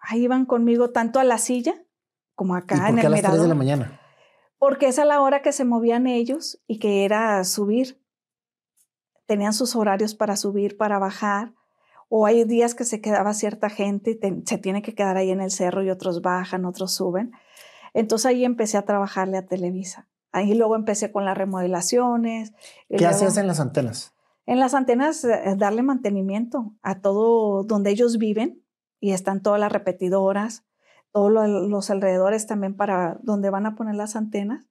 Ahí iban conmigo tanto a la silla como ¿Y acá por en qué el a las 3 de la mañana? Porque es a la hora que se movían ellos y que era subir. Tenían sus horarios para subir, para bajar. O hay días que se quedaba cierta gente y te- se tiene que quedar ahí en el cerro y otros bajan, otros suben. Entonces ahí empecé a trabajarle a Televisa. Ahí luego empecé con las remodelaciones. ¿Qué hacías en las antenas? En las antenas, eh, darle mantenimiento a todo donde ellos viven y están todas las repetidoras, todos los alrededores también para donde van a poner las antenas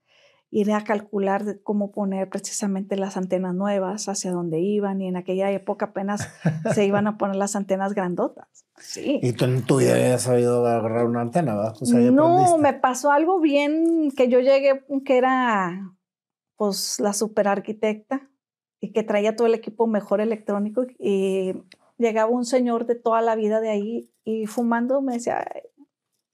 ir a calcular cómo poner precisamente las antenas nuevas, hacia dónde iban, y en aquella época apenas [laughs] se iban a poner las antenas grandotas. Sí. Y tú en tu vida habías sabido agarrar una antena, ¿verdad? no, me pasó algo bien que yo llegué, que era pues la super arquitecta y que traía todo el equipo mejor electrónico y llegaba un señor de toda la vida de ahí y fumando me decía,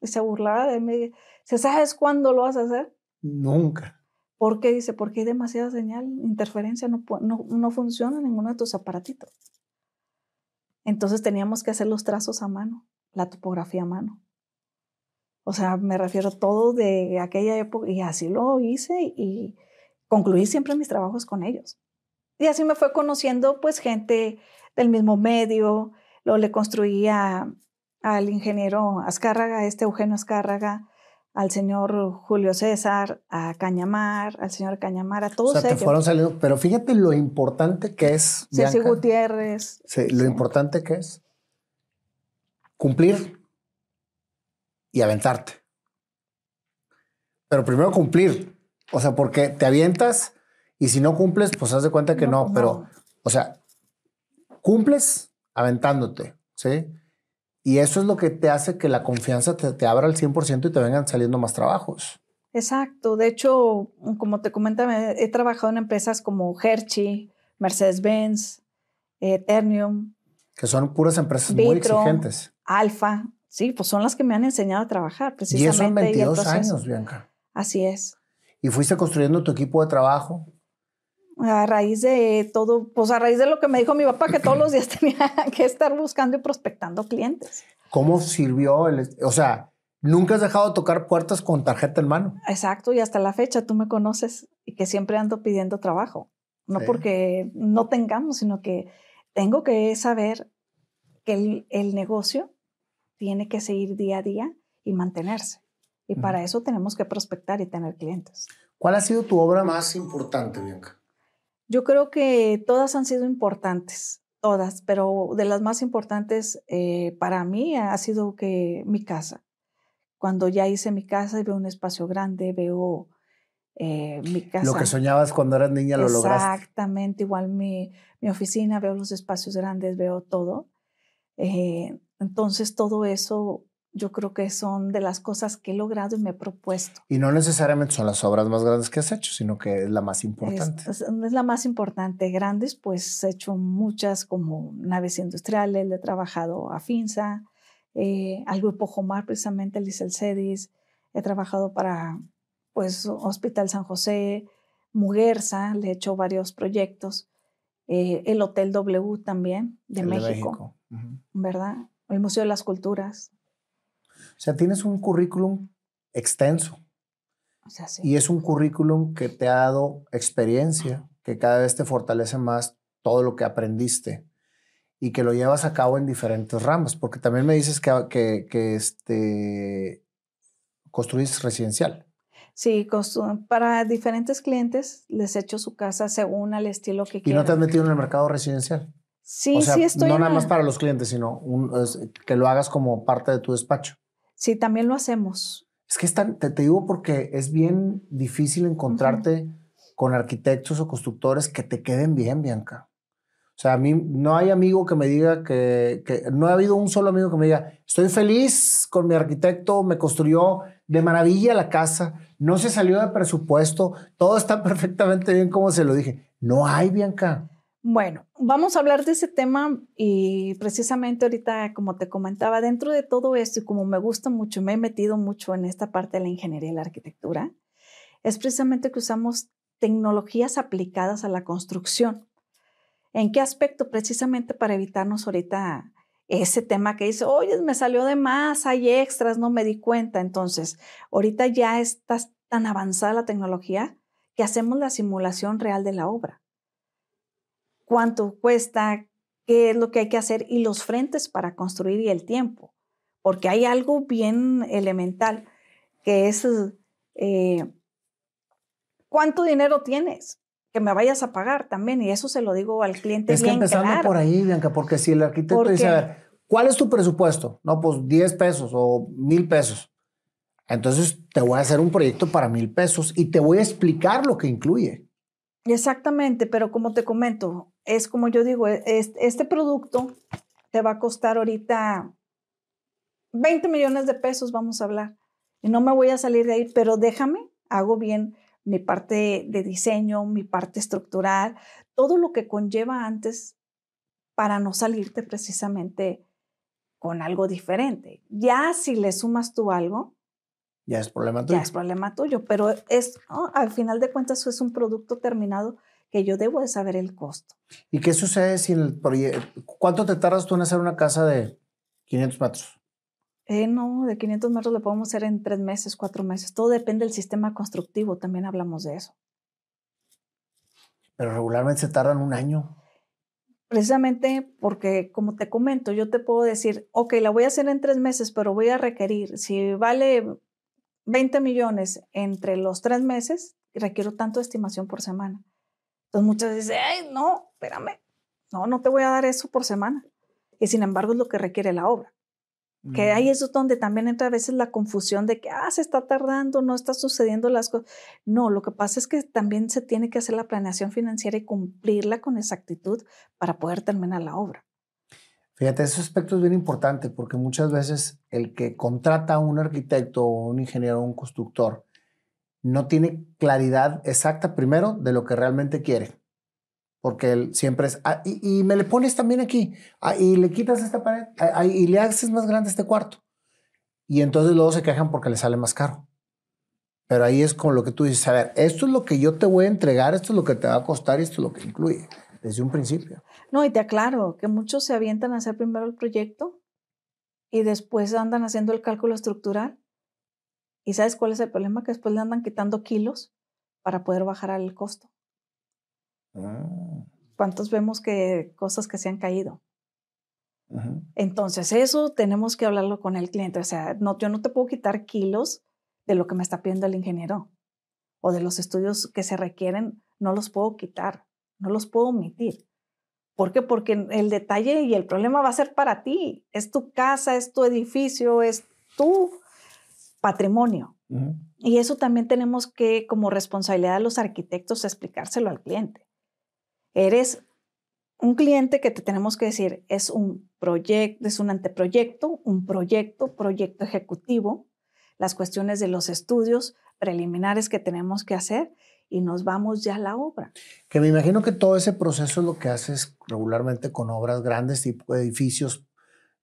y se burlaba de mí, ¿sabes cuándo lo vas a hacer? Nunca. ¿Por qué? Dice, porque hay demasiada señal, interferencia, no, no, no funciona ninguno de tus aparatitos. Entonces teníamos que hacer los trazos a mano, la topografía a mano. O sea, me refiero todo de aquella época y así lo hice y concluí siempre mis trabajos con ellos. Y así me fue conociendo pues gente del mismo medio, lo le construía al ingeniero Azcárraga, este Eugenio Azcárraga, al señor Julio César, a Cañamar, al señor Cañamar, a todos o sea, te fueron saliendo, pero fíjate lo importante que es. Ceci Gutiérrez. Sí, lo importante que es cumplir y aventarte. Pero primero cumplir. O sea, porque te avientas y si no cumples, pues haz de cuenta que no, pero, o sea, cumples aventándote, ¿sí? Y eso es lo que te hace que la confianza te, abra al 100% y te vengan saliendo más trabajos. Exacto. De hecho, como te comentaba, he trabajado en empresas como Hershey, Mercedes-Benz, Eternium. Que son puras empresas muy exigentes. Alfa. Sí, pues son las que me han enseñado a trabajar precisamente. Y eso en 22 años, Bianca. Así es. ¿Y fuiste construyendo tu equipo de trabajo? A raíz de todo, pues a raíz de lo que me dijo mi papá, que todos los días [laughs] tenía que estar buscando y prospectando clientes. ¿Cómo sirvió el, o sea, nunca has dejado de tocar puertas con tarjeta en mano? Exacto, y hasta la fecha tú me conoces y que siempre ando pidiendo trabajo. No porque no tengamos, sino que tengo que saber que el, el, negocio tiene que seguir día a día y mantenerse. Y para eso tenemos que prospectar y tener clientes. ¿Cuál ha sido tu obra más importante, Bianca? Yo creo que todas han sido importantes, todas, pero de las más importantes eh, para mí ha sido que mi casa. Cuando ya hice mi casa y veo un espacio grande, veo eh, mi casa. Lo que soñabas cuando eras niña lo lograste. Exactamente, igual mi, mi, oficina, veo los espacios grandes, veo todo. Eh, entonces todo eso yo creo que son de las cosas que he logrado y me he propuesto. Y no necesariamente son las obras más grandes que has hecho, sino que es la más importante. Es, es, la más importante. Grandes, pues he hecho muchas como naves industriales, le he trabajado a FINSA, eh, al Grupo Jomar, precisamente el Cedis, he trabajado para pues Hospital San José, Muguerza, le he hecho varios proyectos, eh, el Hotel W también de México, ¿verdad? El Museo de las Culturas, o sea, tienes un currículum extenso. O sea, sí. Y es un currículum que te ha dado experiencia, que cada vez te fortalece más todo lo que aprendiste y que lo llevas a cabo en diferentes ramas, porque también me dices que, que, que este, construís residencial. Sí, para diferentes clientes les he hecho su casa según el estilo que quieran. ¿Y no te has metido en el mercado residencial? Sí, sí estoy. No nada más para los clientes, sino que lo hagas como parte de tu despacho. Sí, también lo hacemos. Es que te, digo porque es bien difícil encontrarte con arquitectos o constructores que te queden bien, Bianca. O sea, a mí no hay amigo que me diga que, no ha habido un solo amigo que me diga, estoy feliz con mi arquitecto, me construyó de maravilla la casa, no se salió de presupuesto, todo está [laughs] perfectamente bien como se lo dije. No hay, Bianca. Bueno, vamos a hablar de ese tema y precisamente ahorita, como te comentaba, dentro de todo esto y como me gusta mucho, me he metido mucho en esta parte de la ingeniería y la arquitectura, es precisamente que usamos tecnologías aplicadas a la construcción. ¿En qué aspecto? Precisamente para evitarnos ahorita ese tema que dice, oye, me salió de más, hay extras, no me di cuenta. Entonces, ahorita ya está tan avanzada la tecnología que hacemos la simulación real de la obra cuánto cuesta, qué es lo que hay que hacer y los frentes para construir y el tiempo. Porque hay algo bien elemental que es eh, ¿cuánto dinero tienes? Que me vayas a pagar también. Y eso se lo digo al cliente. Es que empezando por ahí, Bianca, porque si el arquitecto dice, a ver, ¿cuál es tu presupuesto? No, pues 10 pesos o mil pesos. Entonces te voy a hacer un proyecto para mil pesos y te voy a explicar lo que incluye. Exactamente, pero como te comento, es como yo digo, este producto te va a costar ahorita 20 millones de pesos, vamos a hablar. Y no me voy a salir de ahí, pero déjame, hago bien mi parte de diseño, mi parte estructural, todo lo que conlleva antes para no salirte precisamente con algo diferente. Ya si le sumas tú algo, ya es problema tuyo. Ya es problema tuyo, pero es, al final de cuentas, es un producto terminado que yo debo de saber el costo. ¿Y qué sucede si el proyecto, cuánto te tardas tú en hacer una casa de 500 metros? Eh, no, de 500 metros lo podemos hacer en tres meses, cuatro meses. Todo depende del sistema constructivo, también hablamos de eso. Pero regularmente se tardan un año. Precisamente porque, como te comento, yo te puedo decir, ok, la voy a hacer en tres meses, pero voy a requerir, si vale 20 millones entre los tres meses, requiero tanto estimación por semana. Entonces muchas veces, ay, no, espérame, no, no te voy a dar eso por semana. Y sin embargo es lo que requiere la obra. Que ahí es donde también entra a veces la confusión de que, ah, se está tardando, no está sucediendo las cosas. No, lo que pasa es que también se tiene que hacer la planeación financiera y cumplirla con exactitud para poder terminar la obra. Fíjate, ese aspecto es bien importante porque muchas veces el que contrata a un arquitecto o un ingeniero o un constructor no tiene claridad exacta primero de lo que realmente quiere porque él siempre es, ah, y, me le pones también aquí, ah, y le quitas esta pared, ah, y le haces más grande este cuarto. Y entonces luego se quejan porque le sale más caro. Pero ahí es como lo que tú dices, a ver, esto es lo que yo te voy a entregar, esto es lo que te va a costar y esto es lo que incluye, desde un principio. No, y te aclaro que muchos se avientan a hacer primero el proyecto y después andan haciendo el cálculo estructural. ¿Y sabes cuál es el problema? Que después le andan quitando kilos para poder bajar el costo. ¿Cuántos vemos que cosas que se han caído? Entonces, eso tenemos que hablarlo con el cliente. O sea, no, yo no te puedo quitar kilos de lo que me está pidiendo el ingeniero o de los estudios que se requieren, no los puedo quitar, no los puedo omitir. ¿Por qué? Porque el detalle y el problema va a ser para ti. Es tu casa, es tu edificio, es tu patrimonio. Y eso también tenemos que, como responsabilidad de los arquitectos, explicárselo al cliente. Eres un cliente que te tenemos que decir es un proyecto, es un anteproyecto, un proyecto, proyecto ejecutivo, las cuestiones de los estudios preliminares que tenemos que hacer y nos vamos ya a la obra. Que me imagino que todo ese proceso es lo que haces regularmente con obras grandes, tipo edificios,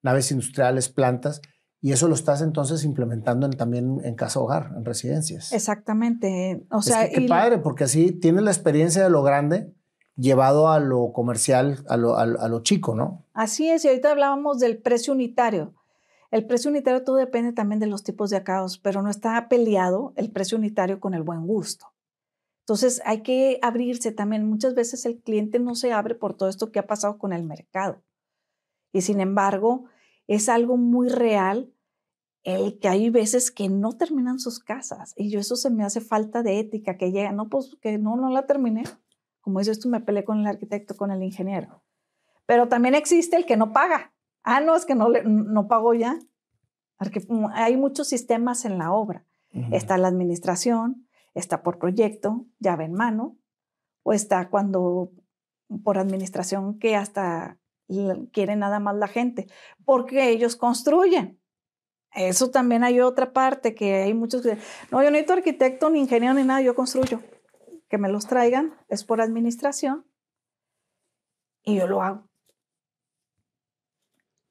naves industriales, plantas, y eso lo estás entonces implementando también en casa hogar, en residencias. Exactamente. O sea, qué padre, porque así tienes la experiencia de lo grande, llevado a lo comercial, a lo, a, lo, chico, ¿no? Así es, y ahorita hablábamos del precio unitario. El precio unitario todo depende también de los tipos de acabados, pero no está peleado el precio unitario con el buen gusto. Entonces hay que abrirse también. Muchas veces el cliente no se abre por todo esto que ha pasado con el mercado. Y sin embargo, es algo muy real el que hay veces que no terminan sus casas. Y yo eso se me hace falta de ética, que llega, no, pues que no, no la terminé. Como dices tú, me peleé con el arquitecto, con el ingeniero. Pero también existe el que no paga. Ah, no, es que no, no pago ya. Porque hay muchos sistemas en la obra. Está la administración, está por proyecto, llave en mano, o está cuando por administración que hasta quiere nada más la gente, porque ellos construyen. Eso también hay otra parte que hay muchos que no, yo no necesito arquitecto, ni ingeniero, ni nada, yo construyo que me los traigan, es por administración y yo lo hago.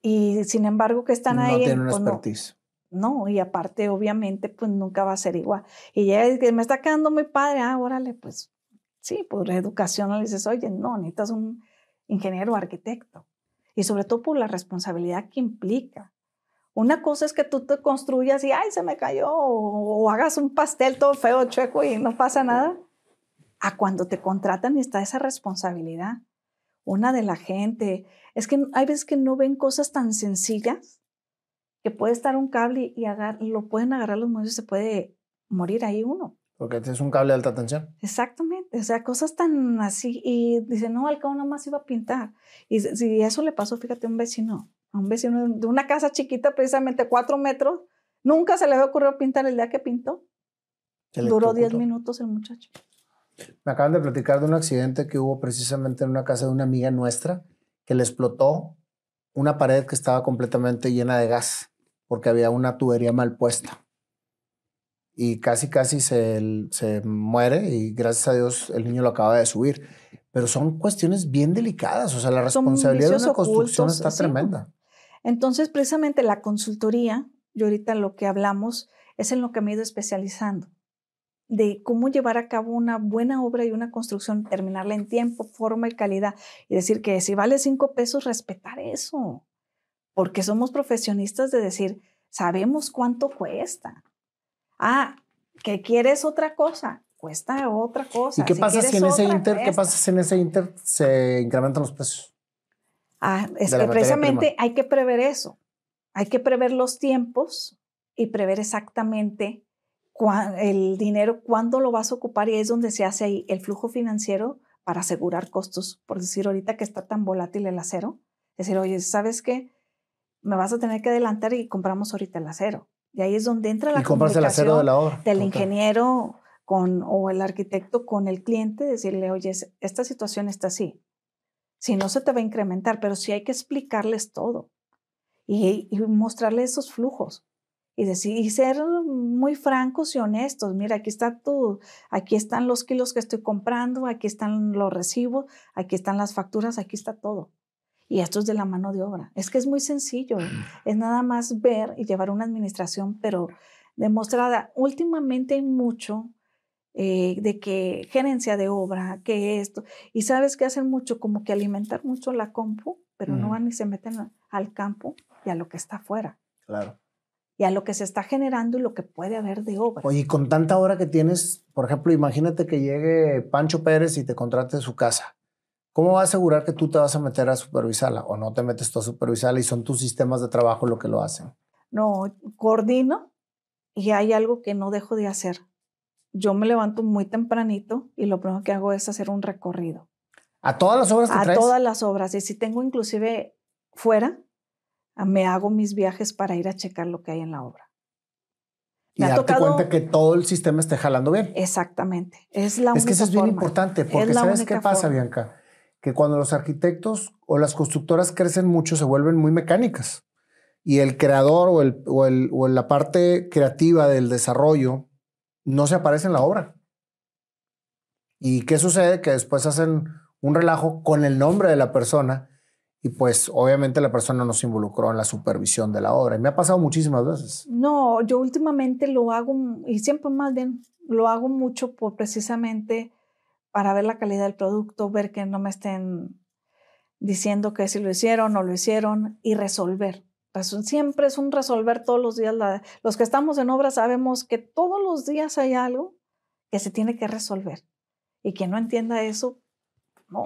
Y sin embargo que están ahí. No tienen una pues, expertise. No, y aparte obviamente pues nunca va a ser igual. Y ya que me está quedando muy padre, ah, órale, pues sí, por educación le dices, oye, no, necesitas un ingeniero o arquitecto. Y sobre todo por la responsabilidad que implica. Una cosa es que tú te construyas y, ay, se me cayó, o, o hagas un pastel todo feo, chueco y no pasa nada a cuando te contratan está esa responsabilidad. Una de la gente. Es que hay veces que no ven cosas tan sencillas que puede estar un cable y lo pueden agarrar los muebles y se puede morir ahí uno. Porque es un cable de alta tensión. Exactamente, o sea, cosas tan así. Y dice, no, al cabo nomás iba a pintar. Y si eso le pasó, fíjate, a un vecino, a un vecino de una casa chiquita, precisamente cuatro metros, nunca se le había ocurrido pintar el día que pintó. Duró diez minutos el muchacho. Me acaban de platicar de un accidente que hubo precisamente en una casa de una amiga nuestra que le explotó una pared que estaba completamente llena de gas porque había una tubería mal puesta y casi, casi se, se muere y gracias a Dios el niño lo acaba de subir. Pero son cuestiones bien delicadas, o sea, la responsabilidad de una construcción está tremenda. Entonces, precisamente la consultoría, yo ahorita lo que hablamos es en lo que me he ido especializando, de cómo llevar a cabo una buena obra y una construcción, terminarla en tiempo, forma y calidad, y decir que si vale cinco pesos, respetar eso, porque somos profesionistas de decir, sabemos cuánto cuesta. Ah, que quieres otra cosa, cuesta otra cosa. ¿Y qué pasa si en ese inter, qué pasa si en ese inter se incrementan los precios? Ah, es que precisamente hay que prever eso. Hay que prever los tiempos y prever exactamente el dinero, cuándo lo vas a ocupar y es donde se hace ahí el flujo financiero para asegurar costos. Por decir, ahorita que está tan volátil el acero, decir, oye, ¿sabes qué? Me vas a tener que adelantar y compramos ahorita el acero. Y ahí es donde entra la y el acero de la obra. del ingeniero con, o el arquitecto con el cliente, decirle, oye, esta situación está así. Si no, se te va a incrementar, pero sí hay que explicarles todo y, y mostrarles esos flujos y, decir, y ser muy francos y honestos. Mira, aquí está tú, aquí están los kilos que estoy comprando, aquí están los recibos, aquí están las facturas, aquí está todo. Y esto es de la mano de obra. Es que es muy sencillo. Es nada más ver y llevar una administración, pero demostrada. Últimamente hay mucho eh, de que gerencia de obra, que esto. Y sabes que hacen mucho, como que alimentar mucho la compu, pero no van y se meten al campo y a lo que está afuera. Claro. Y a lo que se está generando y lo que puede haber de obra. Oye, con tanta obra que tienes, por ejemplo, imagínate que llegue Pancho Pérez y te contrate su casa. ¿Cómo va a asegurar que tú te vas a meter a supervisarla o no te metes tú a supervisarla y son tus sistemas de trabajo lo que lo hacen? No, coordino y hay algo que no dejo de hacer. Yo me levanto muy tempranito y lo primero que hago es hacer un recorrido. ¿A todas las obras que A todas las obras. Y si tengo inclusive fuera, me hago mis viajes para ir a checar lo que hay en la obra. y darte cuenta que todo el sistema esté jalando bien. Exactamente. Es la Es que eso es bien importante, porque ¿sabes qué pasa, Bianca? que cuando los arquitectos o las constructoras crecen mucho se vuelven muy mecánicas y el creador o, el, o, el, o la parte creativa del desarrollo no se aparece en la obra. ¿Y qué sucede? Que después hacen un relajo con el nombre de la persona y pues obviamente la persona no se involucró en la supervisión de la obra. Y me ha pasado muchísimas veces. No, yo últimamente lo hago y siempre más bien lo hago mucho por precisamente para ver la calidad del producto, ver que no me estén diciendo que si lo hicieron o lo hicieron y resolver. Siempre es un resolver todos los días. los que estamos en obra sabemos que todos los días hay algo que se tiene que resolver. Y quien no entienda eso, no.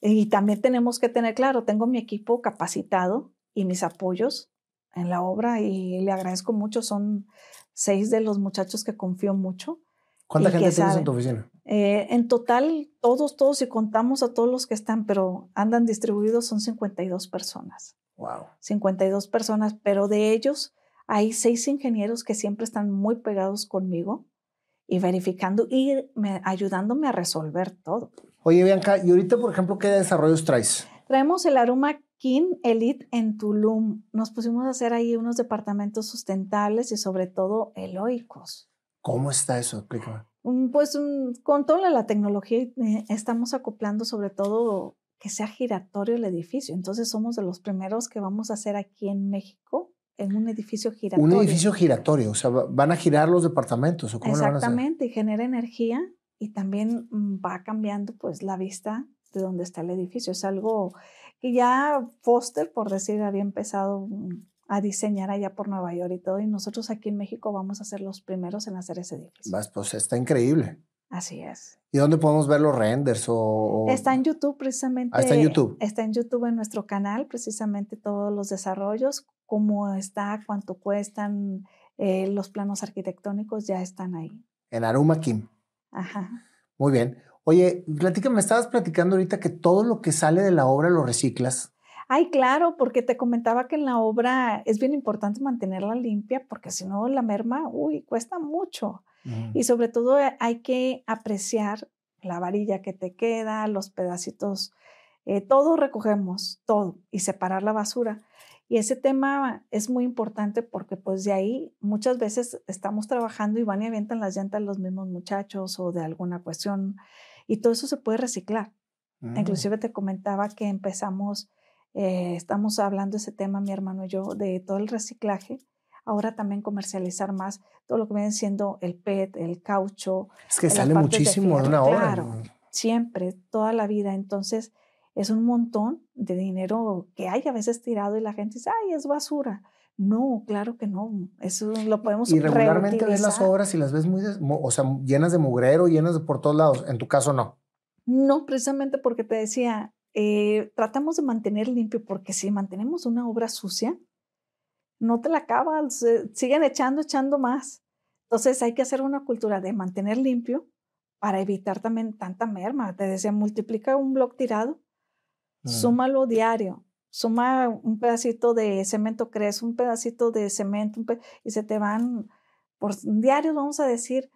Y también tenemos que tener claro, tengo mi equipo capacitado y mis apoyos en la obra y le agradezco mucho. Son seis de los muchachos que confío mucho. ¿Cuánta gente tienes en tu oficina? Eh, en total, todos, todos, si contamos a todos los que están, pero andan distribuidos, son 52 personas. Wow. 52 personas, pero de ellos hay seis ingenieros que siempre están muy pegados conmigo y verificando y ayudándome a resolver todo. Oye, Bianca, ¿y ahorita, por ejemplo, qué desarrollos traes? Traemos el Aroma King Elite en Tulum. Nos pusimos a hacer ahí unos departamentos sustentables y sobre todo eloicos. ¿Cómo está eso? Explícame. Pues con toda la tecnología eh, estamos acoplando sobre todo que sea giratorio el edificio. Entonces somos de los primeros que vamos a hacer aquí en México en un edificio giratorio. Un edificio giratorio, o sea, van a girar los departamentos. ¿o cómo Exactamente, y genera energía y también mm, va cambiando pues la vista de donde está el edificio. Es algo que ya Foster, por decir, había empezado mm, a diseñar allá por Nueva York y todo. Y nosotros aquí en México vamos a ser los primeros en hacer ese edificio. Pues está increíble. Así es. ¿Y dónde podemos ver los renders? O, Está en YouTube precisamente. Ah, está en YouTube. Está en YouTube en nuestro canal, precisamente todos los desarrollos, cómo está, cuánto cuestan, eh, los planos arquitectónicos ya están ahí. En Aruma Kim. Ajá. Muy bien. Oye, platícame, me estabas platicando ahorita que todo lo que sale de la obra lo reciclas. Ay, claro, porque te comentaba que en la obra es bien importante mantenerla limpia, porque si no la merma, uy, cuesta mucho. Y sobre todo eh, hay que apreciar la varilla que te queda, los pedacitos, eh, todo recogemos, todo, y separar la basura. Y ese tema es muy importante porque pues de ahí muchas veces estamos trabajando y van y avientan las llantas los mismos muchachos o de alguna cuestión y todo eso se puede reciclar. Mm. Inclusive te comentaba que empezamos, eh, estamos hablando ese tema mi hermano y yo de todo el reciclaje. Ahora también comercializar más todo lo que viene siendo el PET, el caucho. Es que sale muchísimo de, una hora. Claro, siempre, toda la vida. Entonces, es un montón de dinero que hay a veces tirado y la gente dice, ay, es basura. No, claro que no. Eso lo podemos Y regularmente ves las obras y las ves muy, o sea, llenas de mugrero, llenas de por todos lados. En tu caso, no. No, precisamente porque te decía, eh, tratamos de mantener limpio, porque si mantenemos una obra sucia, no te la acabas, siguen echando, echando más. Entonces hay que hacer una cultura de mantener limpio para evitar también tanta merma. Te decía, multiplica un blog tirado Mm. súmalo diario. Suma un pedacito de cemento, crees un pedacito de cemento y se te van por diario, vamos a decir,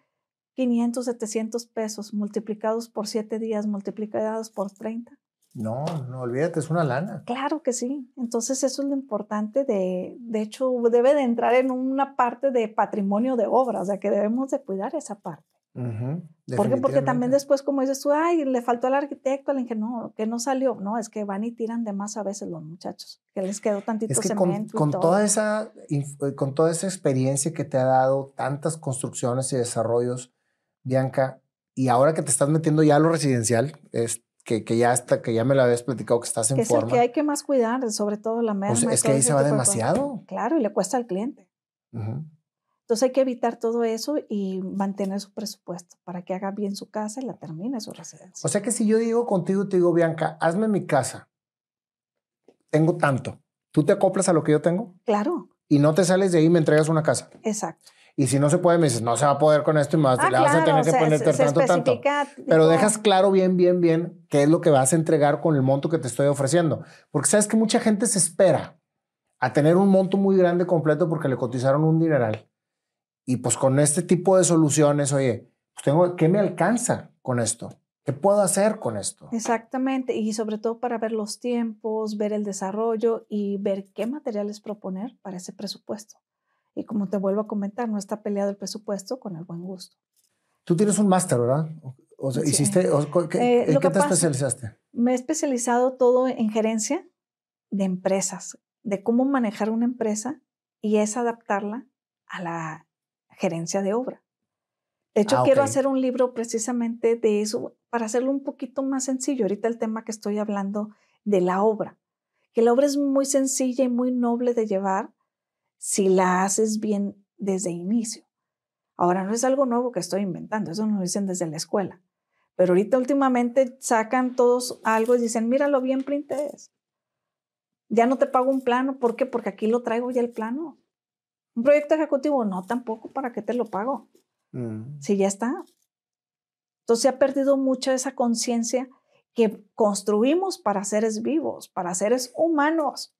500, 700 pesos multiplicados por 7 días, multiplicados por 30. No, no olvídate, es una lana. Claro que sí. Entonces eso es lo importante de, de hecho, debe de entrar en una parte de patrimonio de obra, o sea que debemos de cuidar esa parte. ¿Por qué? Porque también después, como dices tú, ay, le faltó al arquitecto, al ingeniero, que no salió. No, es que van y tiran de más a veces los muchachos, que les quedó tantito es que cemento. Con, toda esa, eh, con toda esa experiencia que te ha dado, tantas construcciones y desarrollos, Bianca, y ahora que te estás metiendo ya a lo residencial, es, que, que, ya está, que ya me lo habías platicado, que estás en que forma. Es el que hay que más cuidar, sobre todo la merma. es que ahí se va demasiado. Claro, y le cuesta al cliente. Entonces hay que evitar todo eso y mantener su presupuesto para que haga bien su casa y la termine su residencia. O sea que si yo digo contigo, te digo, Bianca, hazme mi casa. Tengo tanto. ¿Tú te acoplas a lo que yo tengo? Claro. Y no te sales de ahí y me entregas una casa. Exacto. Y si no se puede, me dices, no se va a poder con esto y más, ah, le vas a tener que ponerte tanto, tanto. Pero dejas claro bien, bien, bien qué es lo que vas a entregar con el monto que te estoy ofreciendo. Porque sabes que mucha gente se espera a tener un monto muy grande completo porque le cotizaron un dineral. Y pues con este tipo de soluciones, oye, pues tengo, ¿qué me alcanza con esto? ¿Qué puedo hacer con esto? Exactamente, y sobre todo para ver los tiempos, ver el desarrollo y ver qué materiales proponer para ese presupuesto. Y como te vuelvo a comentar, no está peleado el presupuesto con el buen gusto. Tú tienes un máster, ¿verdad? O sea, hiciste, ¿qué, eh, ¿en qué te especializaste? Me he especializado todo en gerencia de empresas, de cómo manejar una empresa y es adaptarla a la gerencia de obra. De hecho, ah, quiero hacer un libro precisamente de eso para hacerlo un poquito más sencillo. Ahorita el tema que estoy hablando de la obra, que la obra es muy sencilla y muy noble de llevar si la haces bien desde inicio. Ahora no es algo nuevo que estoy inventando, eso nos lo dicen desde la escuela. Pero ahorita últimamente sacan todos algo y dicen, míralo bien printes. Ya no te pago un plano, ¿por qué? Porque aquí lo traigo ya el plano. Un proyecto ejecutivo, no, tampoco, ¿para qué te lo pago? Mm. Si ya está. Entonces se ha perdido mucha esa conciencia que construimos para seres vivos, para seres humanos.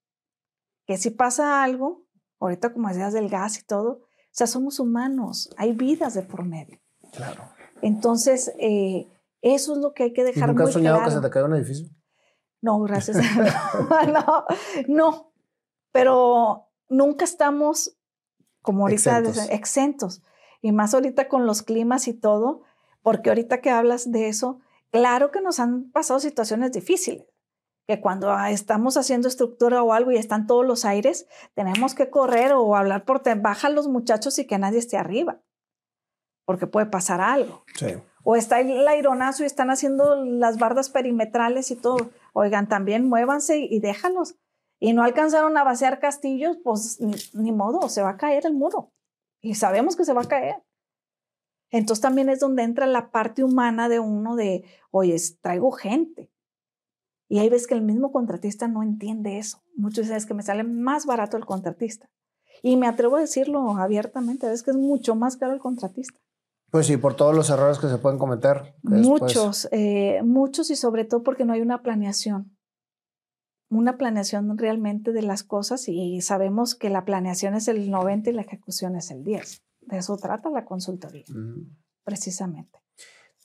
Que si pasa algo, ahorita como decías del gas y todo, o sea, somos humanos, hay vidas de por medio. Claro. Entonces, eh, eso es lo que hay que dejar ¿Y ¿Nunca has soñado que se te caiga un edificio? No, gracias. [laughs] [laughs] no, no, pero nunca estamos como ahorita exentos. Y más ahorita con los climas y todo, porque ahorita que hablas de eso, claro que nos han pasado situaciones difíciles, que cuando ah, estamos haciendo estructura o algo y están todos los aires, tenemos que correr o hablar por, baja los muchachos y que nadie esté arriba, porque puede pasar algo. O está el aironazo y están haciendo las bardas perimetrales y todo. Oigan, también muévanse y déjalos y no alcanzaron a vaciar castillos, pues ni, modo, se va a caer el muro. Y sabemos que se va a caer. Entonces también es donde entra la parte humana de uno de, oye, traigo gente. Y ahí ves que el mismo contratista no entiende eso. Muchas veces que me sale más barato el contratista. Y me atrevo a decirlo abiertamente, ves que es mucho más caro el contratista. Pues sí, por todos los errores que se pueden cometer. Muchos, eh, muchos y sobre todo porque no hay una planeación. Una planeación realmente de las cosas y sabemos que la planeación es el 90 y la ejecución es el 10. De eso trata la consultoría, precisamente.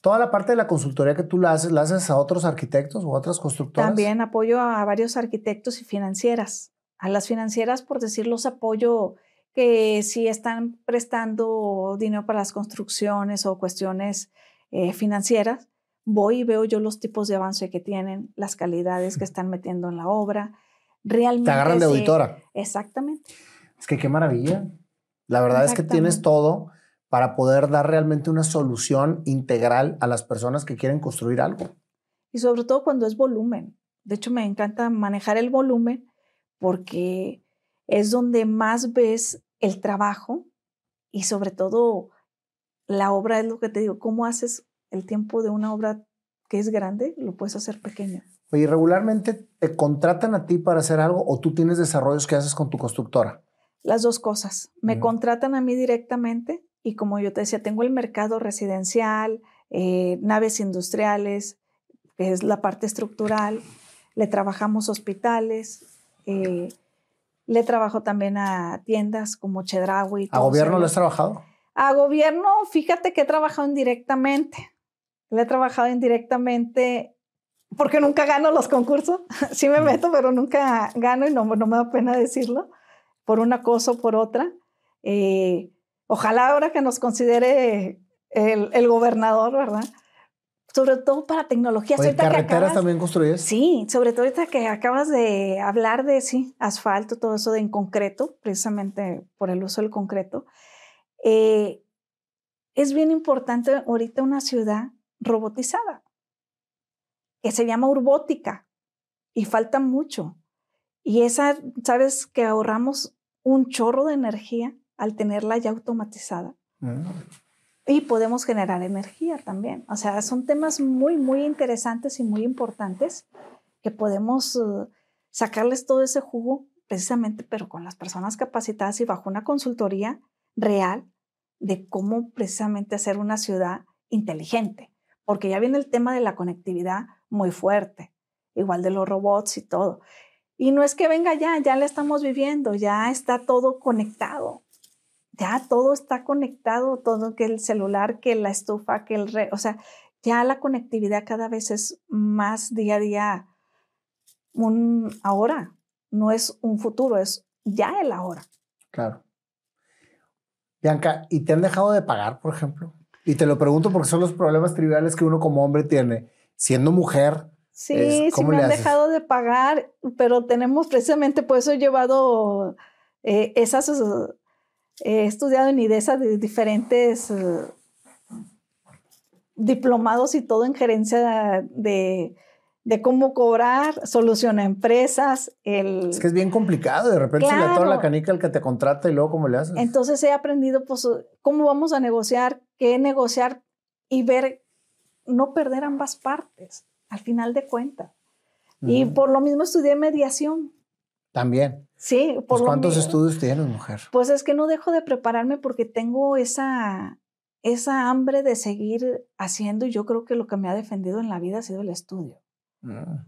Toda la parte de la consultoría que tú la haces, ¿la haces a otros arquitectos o a otras constructoras? También apoyo a varios arquitectos y financieras. A las financieras, por decirlos, apoyo que si están prestando dinero para las construcciones o cuestiones eh, financieras, voy y veo yo los tipos de avance que tienen, las calidades que [laughs] están metiendo en la obra. Realmente. Te agarran de auditora. Exactamente. Es que qué maravilla. La verdad es que tienes todo para poder dar realmente una solución integral a las personas que quieren construir algo. Y sobre todo cuando es volumen. De hecho, me encanta manejar el volumen porque es donde más ves el trabajo y sobre todo la obra es lo que te digo, cómo haces el tiempo de una obra que es grande, lo puedes hacer pequeña. Oye, regularmente te contratan a ti para hacer algo o tú tienes desarrollos que haces con tu constructora. Las dos cosas. Me contratan a mí directamente y como yo te decía, tengo el mercado residencial, eh, naves industriales, que es la parte estructural, le trabajamos hospitales, eh, le trabajo también a tiendas como Chedraui. ¿A gobierno le has trabajado? A gobierno, fíjate que he trabajado indirectamente. Le he trabajado indirectamente porque nunca gano los concursos. [laughs] sí me meto, pero nunca gano y no, no me da pena decirlo, por una cosa o por otra. Eh, ojalá ahora que nos considere el, el gobernador, ¿verdad? sobre todo para tecnología. Oye, ¿Carreteras también construyes? Sí, sobre todo ahorita que acabas de hablar de, sí, asfalto, todo eso de en concreto, precisamente por el uso del concreto. Eh, es bien importante ahorita una ciudad robotizada, que se llama urbótica, y falta mucho. Y esa, sabes que ahorramos un chorro de energía al tenerla ya automatizada. Mm y podemos generar energía también. O sea, son temas muy, muy interesantes y muy importantes que podemos uh, sacarles todo ese jugo precisamente, pero con las personas capacitadas y bajo una consultoría real de cómo precisamente hacer una ciudad inteligente, porque ya viene el tema de la conectividad muy fuerte, igual de los robots y todo. Y no es que venga ya, ya la estamos viviendo, ya está todo conectado ya todo está conectado, todo que el celular, que la estufa, que el... o sea, ya la conectividad cada vez es más día a día un ahora, no es un futuro, es ya el ahora. Claro. Bianca, ¿y te han dejado de pagar, por ejemplo? Y te lo pregunto porque son los problemas triviales que uno como hombre tiene. Siendo mujer, Sí, sí me han dejado de pagar, pero tenemos precisamente, por eso he llevado eh, esas He estudiado en IDESA de diferentes eh, diplomados y todo en gerencia de, cómo cobrar, solución a empresas. El... Es que es bien complicado, de repente se le atora la canica al que te contrata y luego cómo le haces. Entonces he aprendido pues, cómo vamos a negociar, qué negociar y ver, no perder ambas partes, al final de cuentas. Y por lo mismo estudié mediación. También. Sí, por pues, ¿Cuántos estudios tienes, mujer? Pues es que no dejo de prepararme porque tengo esa, esa hambre de seguir haciendo y yo creo que lo que me ha defendido en la vida ha sido el estudio. Mm.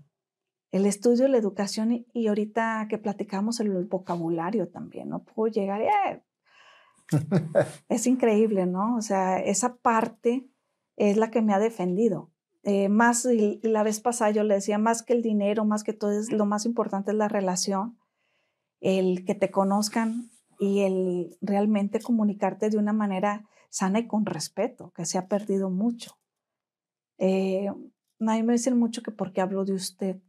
El estudio, la educación y, ahorita que platicamos el, vocabulario también, no puedo llegar, eh, [laughs] es increíble, ¿no? O sea, esa parte es la que me ha defendido. Eh, más, y la vez pasada yo le decía, más que el dinero, más que todo, es, lo más importante es la relación el que te conozcan y el realmente comunicarte de una manera sana y con respeto, que se ha perdido mucho. Eh, a mí me dicen mucho que porque hablo de usted.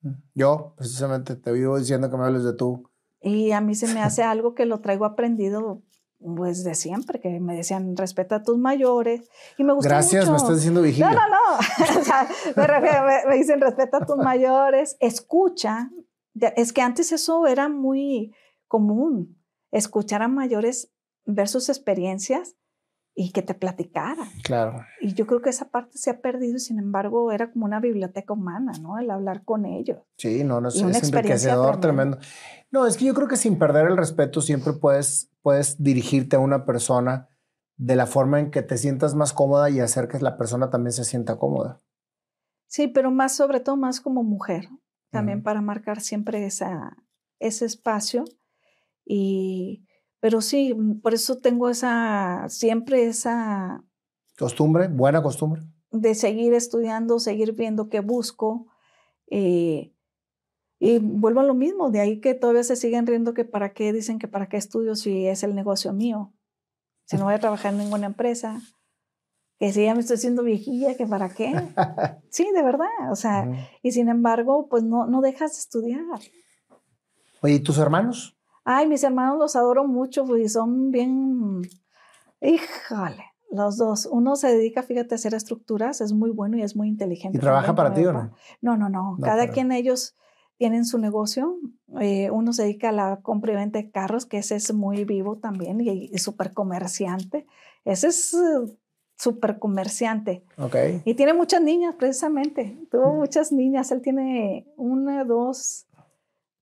Mm, yo, precisamente, te vivo diciendo que me hables de tú. Y a mí se me hace algo que lo traigo aprendido pues de siempre, que me decían respeta a tus mayores. Y me gusta Gracias, me estás diciendo vigilia. No, no, [laughs] no. me, me, dicen respeta a tus mayores, escucha, es que antes eso era muy común, escuchar a mayores ver sus experiencias y que te platicaran. Claro. Y yo creo que esa parte se ha perdido sin embargo era como una biblioteca humana, ¿no? El hablar con ellos. Sí, no, no, es, es enriquecedor, tremendo. No, es que yo creo que sin perder el respeto siempre puedes, puedes dirigirte a una persona de la forma en que te sientas más cómoda y hacer que la persona también se sienta cómoda. Sí, pero más sobre todo más como mujer, también para marcar siempre esa, ese espacio. Y, pero sí, mm, por eso tengo esa, siempre esa... Costumbre, buena costumbre. De seguir estudiando, seguir viendo qué busco. Eh, y vuelvo a lo mismo, de ahí que todavía se siguen riendo que para qué dicen que para qué estudio si es el negocio mío, si no voy a trabajar en ninguna empresa, que si ya me estoy haciendo viejilla, que para qué. [laughs] Sí, de verdad, o sea, y sin embargo, pues no, no dejas de estudiar. Oye, ¿y tus hermanos? Ay, mis hermanos los adoro mucho, pues son bien, híjole, los dos. Uno se dedica, fíjate, a hacer estructuras, es muy bueno y es muy inteligente. ¿Y trabaja para ti o no? No, no, no. Cada quien ellos tienen su negocio. Eh, uno se dedica a la compra y venta de carros, que ese es muy vivo también y, súper comerciante. Ese es uh, súper comerciante. Ok. Y tiene muchas niñas, precisamente. Tuvo muchas niñas. Él tiene una, dos,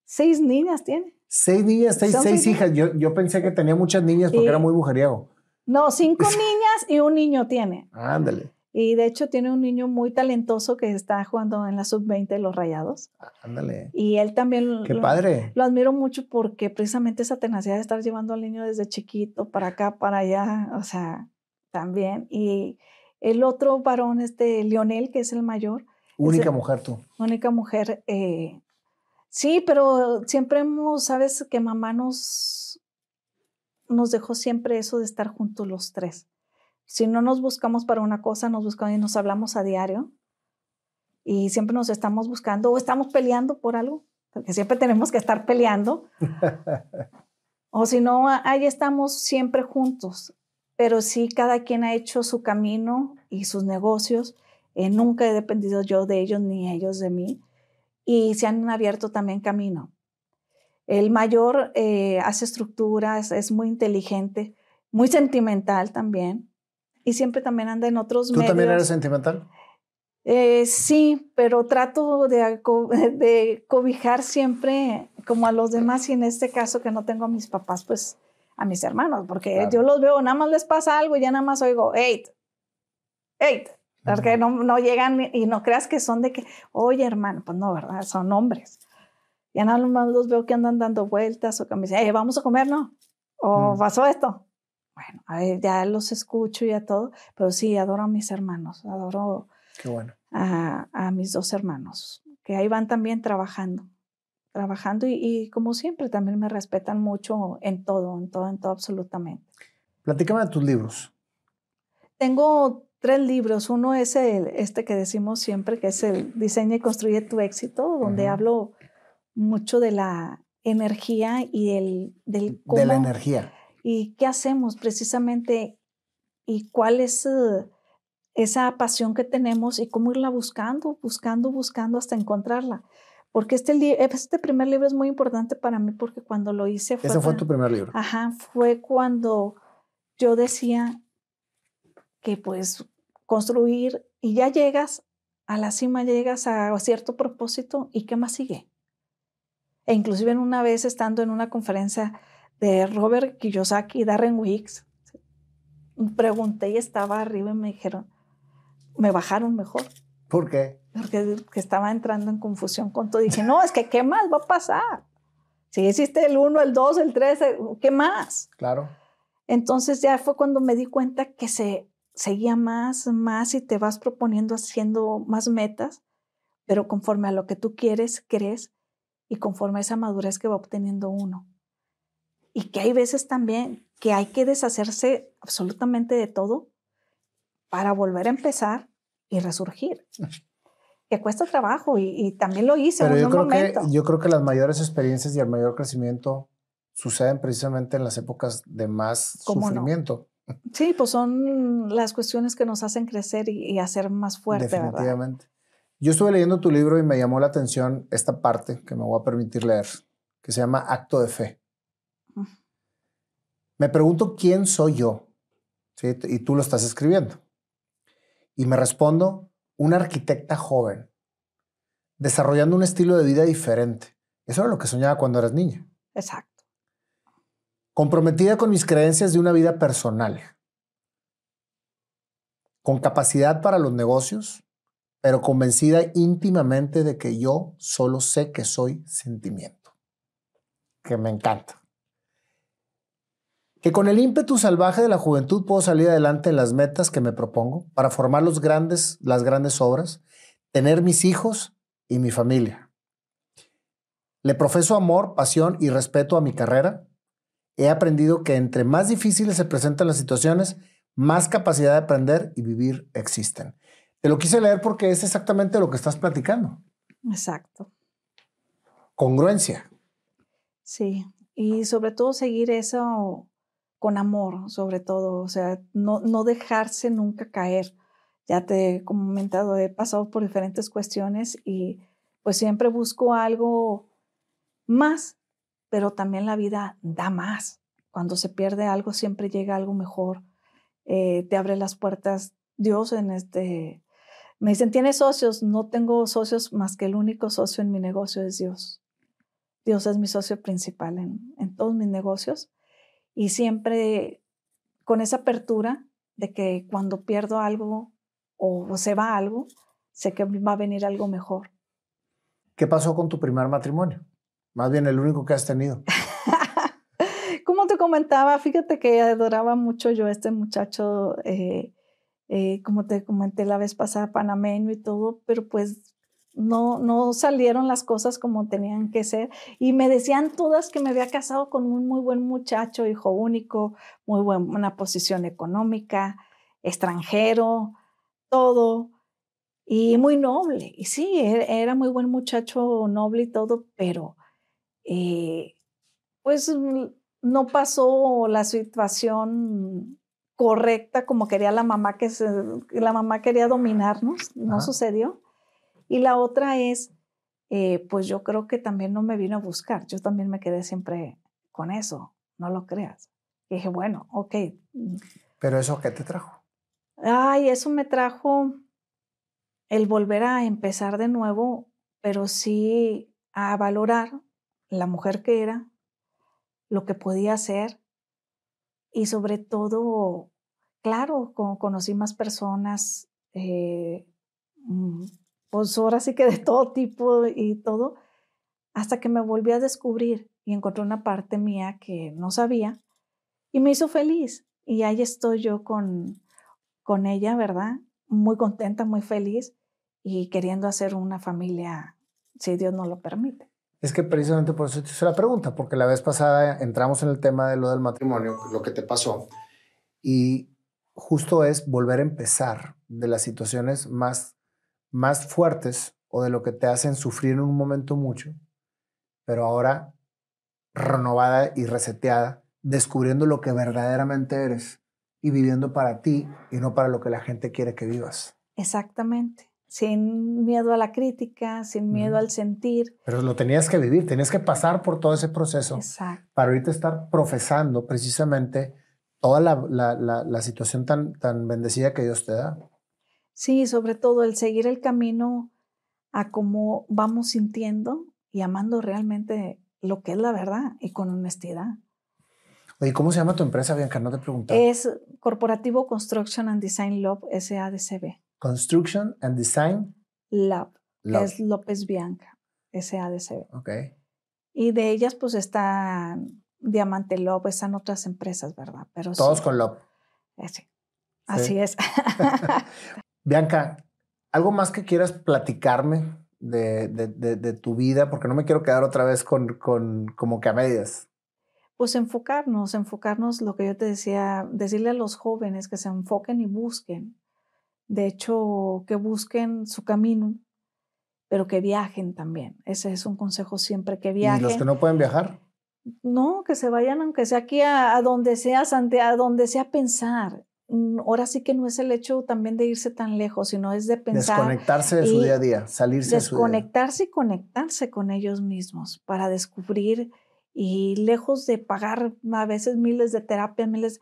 seis niñas tiene. Seis niñas, seis, seis, hijas. Yo, yo, pensé que tenía muchas niñas porque era muy mujeriego. No, cinco [laughs] niñas y un niño tiene. Ándale. Y de hecho tiene un niño muy talentoso que está jugando en la sub-20 de los Rayados. Ándale. Y él también... ¡Qué padre! Lo admiro mucho porque precisamente esa tenacidad de estar llevando al niño desde chiquito para acá, para allá, o sea, también. Y el otro varón, este Lionel, que es el mayor. Única mujer tú. Única mujer. Eh, sí, pero siempre hemos, sabes que mamá nos, nos dejó siempre eso de estar juntos los tres. Si no nos buscamos para una cosa, nos buscamos y nos hablamos a diario. Y siempre nos estamos buscando o estamos peleando por algo, porque siempre tenemos que estar peleando. [laughs] o si no, ahí estamos siempre juntos. Pero sí, cada quien ha hecho su camino y sus negocios. Eh, nunca he dependido yo de ellos ni ellos de mí. Y se han abierto también camino. El mayor eh, hace estructuras, es muy inteligente, muy sentimental también y siempre también anda en otros medios. ¿Tú también eres sentimental? Eh, sí, pero trato de, [laughs] de, cobijar siempre como a los demás y en este caso que no tengo a mis papás, pues a mis hermanos, porque yo los veo, nada más les pasa algo y ya nada más oigo, eight, eight, porque no, no, llegan y no creas que son de que, oye hermano, pues no, ¿verdad? Son hombres. Ya nada más los veo que andan dando vueltas o que me dicen, vamos a comer, ¿no? O pasó esto. Bueno, ya los escucho y a todo, pero sí, adoro a mis hermanos, adoro a, mis dos hermanos, que ahí van también trabajando, trabajando y, como siempre también me respetan mucho en todo, en todo, en todo absolutamente. Platícame de tus libros. Tengo tres libros. Uno es el, este que decimos siempre, que es el Diseña y Construye tu éxito, donde hablo mucho de la energía y el, del cómo, De la energía y qué hacemos precisamente y cuál es eh, esa pasión que tenemos y cómo irla buscando, buscando, buscando hasta encontrarla. Porque este, este primer libro es muy importante para mí porque cuando lo hice fue... Ese fue tu primer libro. Ajá, fue cuando yo decía que pues construir y ya llegas a la cima, llegas a cierto propósito y qué más sigue. E inclusive en una vez estando en una conferencia de Robert Kiyosaki y Darren Wicks. Pregunté y estaba arriba y me dijeron, me bajaron mejor. ¿Por qué? Porque estaba entrando en confusión con todo. Dije, no, es que ¿qué más va a pasar? Si existe el 1, el 2, el 3, ¿qué más? Claro. Entonces ya fue cuando me di cuenta que se seguía más, más y te vas proponiendo haciendo más metas, pero conforme a lo que tú quieres, crees y conforme a esa madurez que va obteniendo uno y que hay veces también que hay que deshacerse absolutamente de todo para volver a empezar y resurgir. [laughs] Que cuesta trabajo y, también lo hice Pero en yo creo momento. Que, yo creo que las mayores experiencias y el mayor crecimiento suceden precisamente en las épocas de más sufrimiento. Sí, pues son las cuestiones que nos hacen crecer y, hacer más fuerte. Definitivamente. Yo estuve leyendo tu libro y me llamó la atención esta parte que me voy a permitir leer, que se llama Acto de Fe. Me pregunto quién soy yo, y tú lo estás escribiendo. Y me respondo, una arquitecta joven, desarrollando un estilo de vida diferente. Eso era lo que soñaba cuando eras niña. Exacto. Comprometida con mis creencias de una vida personal. con capacidad para los negocios, pero convencida íntimamente de que yo solo sé que soy sentimiento, que me encanta. Que con el ímpetu salvaje de la juventud puedo salir adelante en las metas que me propongo para formar los grandes, las grandes obras, tener mis hijos y mi familia. Le profeso amor, pasión y respeto a mi carrera. He aprendido que entre más difíciles se presentan las situaciones, más capacidad de aprender y vivir existen. Te lo quise leer porque es exactamente lo que estás platicando. Exacto. Congruencia. Sí, y sobre todo seguir eso con amor, sobre todo, o sea, no, no dejarse nunca caer. Ya te he comentado, he pasado por diferentes cuestiones y pues siempre busco algo más, pero también la vida da más. Cuando se pierde algo, siempre llega algo mejor. Eh, te abre las puertas Dios en este... Me dicen, ¿tienes socios? No tengo socios más que el único socio en mi negocio es Dios. Dios es mi socio principal en, en todos mis negocios y siempre con esa apertura de que cuando pierdo algo o se va algo, sé que va a venir algo mejor. ¿Qué pasó con tu primer matrimonio? Más bien el único que has tenido. [laughs] Como te comentaba, fíjate que adoraba mucho yo a este muchacho, eh, eh, como te comenté la vez pasada, panameño y todo, pero pues no, no salieron las cosas como tenían que ser. Y me decían todas que me había casado con un muy buen muchacho, hijo único, muy buena posición económica, extranjero, todo, y muy noble. Y sí, e-, era muy buen muchacho, noble y todo, pero eh, pues no pasó la situación correcta como quería la mamá, que la mamá quería dominarnos, no sucedió. Y la otra es, eh, pues yo creo que también no me vino a buscar, yo también me quedé siempre con eso, no lo creas. Y dije, bueno, ok. ¿Pero eso qué te trajo? Ay, eso me trajo el volver a empezar de nuevo, pero sí a valorar la mujer que era, lo que podía hacer y sobre todo, claro, como conocí más personas, eh, mm, pues ahora sí que de todo tipo y todo, hasta que me volví a descubrir y encontré una parte mía que no sabía y me hizo feliz. Y ahí estoy yo con, con ella, ¿verdad? Muy contenta, muy feliz y queriendo hacer una familia, si Dios nos lo permite. Es que precisamente por eso te hice la pregunta, porque la vez pasada entramos en el tema de lo del matrimonio, lo que te pasó, y justo es volver a empezar de las situaciones más más fuertes o de lo que te hacen sufrir en un momento mucho, pero ahora renovada y reseteada, descubriendo lo que verdaderamente eres y viviendo para ti y no para lo que la gente quiere que vivas. Exactamente. Sin miedo a la crítica, sin miedo al sentir. Pero lo tenías que vivir, tenías que pasar por todo ese proceso Exacto. para ahorita estar profesando precisamente toda la, la, la situación tan, tan bendecida que Dios te da. Sí, sobre todo el seguir el camino a cómo vamos sintiendo y amando realmente lo que es la verdad y con honestidad. Oye, ¿cómo se llama tu empresa, Bianca? No te pregunté. Es Corporativo Construction and Design Lab SADCB. Construction and Design Lab, es López Bianca SADCB. Ok. Y de ellas, pues está Diamante Lab, están otras empresas, ¿verdad? Pero Todos con Lab. Eh, sí. Así es. [laughs] Bianca, ¿algo más que quieras platicarme de, tu vida? Porque no me quiero quedar otra vez con, con como que a medias. Pues enfocarnos, enfocarnos, lo que yo te decía, decirle a los jóvenes que se enfoquen y busquen. De hecho, que busquen su camino, pero que viajen también. Ese es un consejo siempre, que viajen. ¿Y los que no pueden viajar? No, que se vayan, aunque sea aquí a, donde sea, a donde sea pensar. Mm, ahora sí que no es el hecho también de irse tan lejos, sino es de pensar. Desconectarse de su día a día, salirse de su Desconectarse y conectarse con ellos mismos para descubrir y lejos de pagar a veces miles de terapias, miles,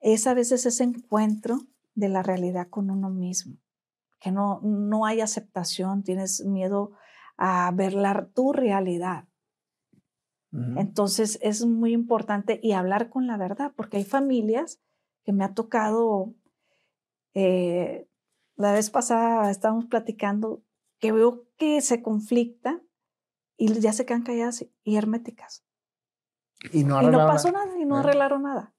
es a veces ese encuentro de la realidad con uno mismo, que no, no hay aceptación, tienes miedo a ver la, tu realidad. Entonces es muy importante y hablar con la verdad, porque hay familias que me ha tocado Eh, la vez pasada estábamos platicando que veo que se conflicta y ya se quedan calladas y herméticas. Y no, y no pasó nada. nada y no Eh. arreglaron nada.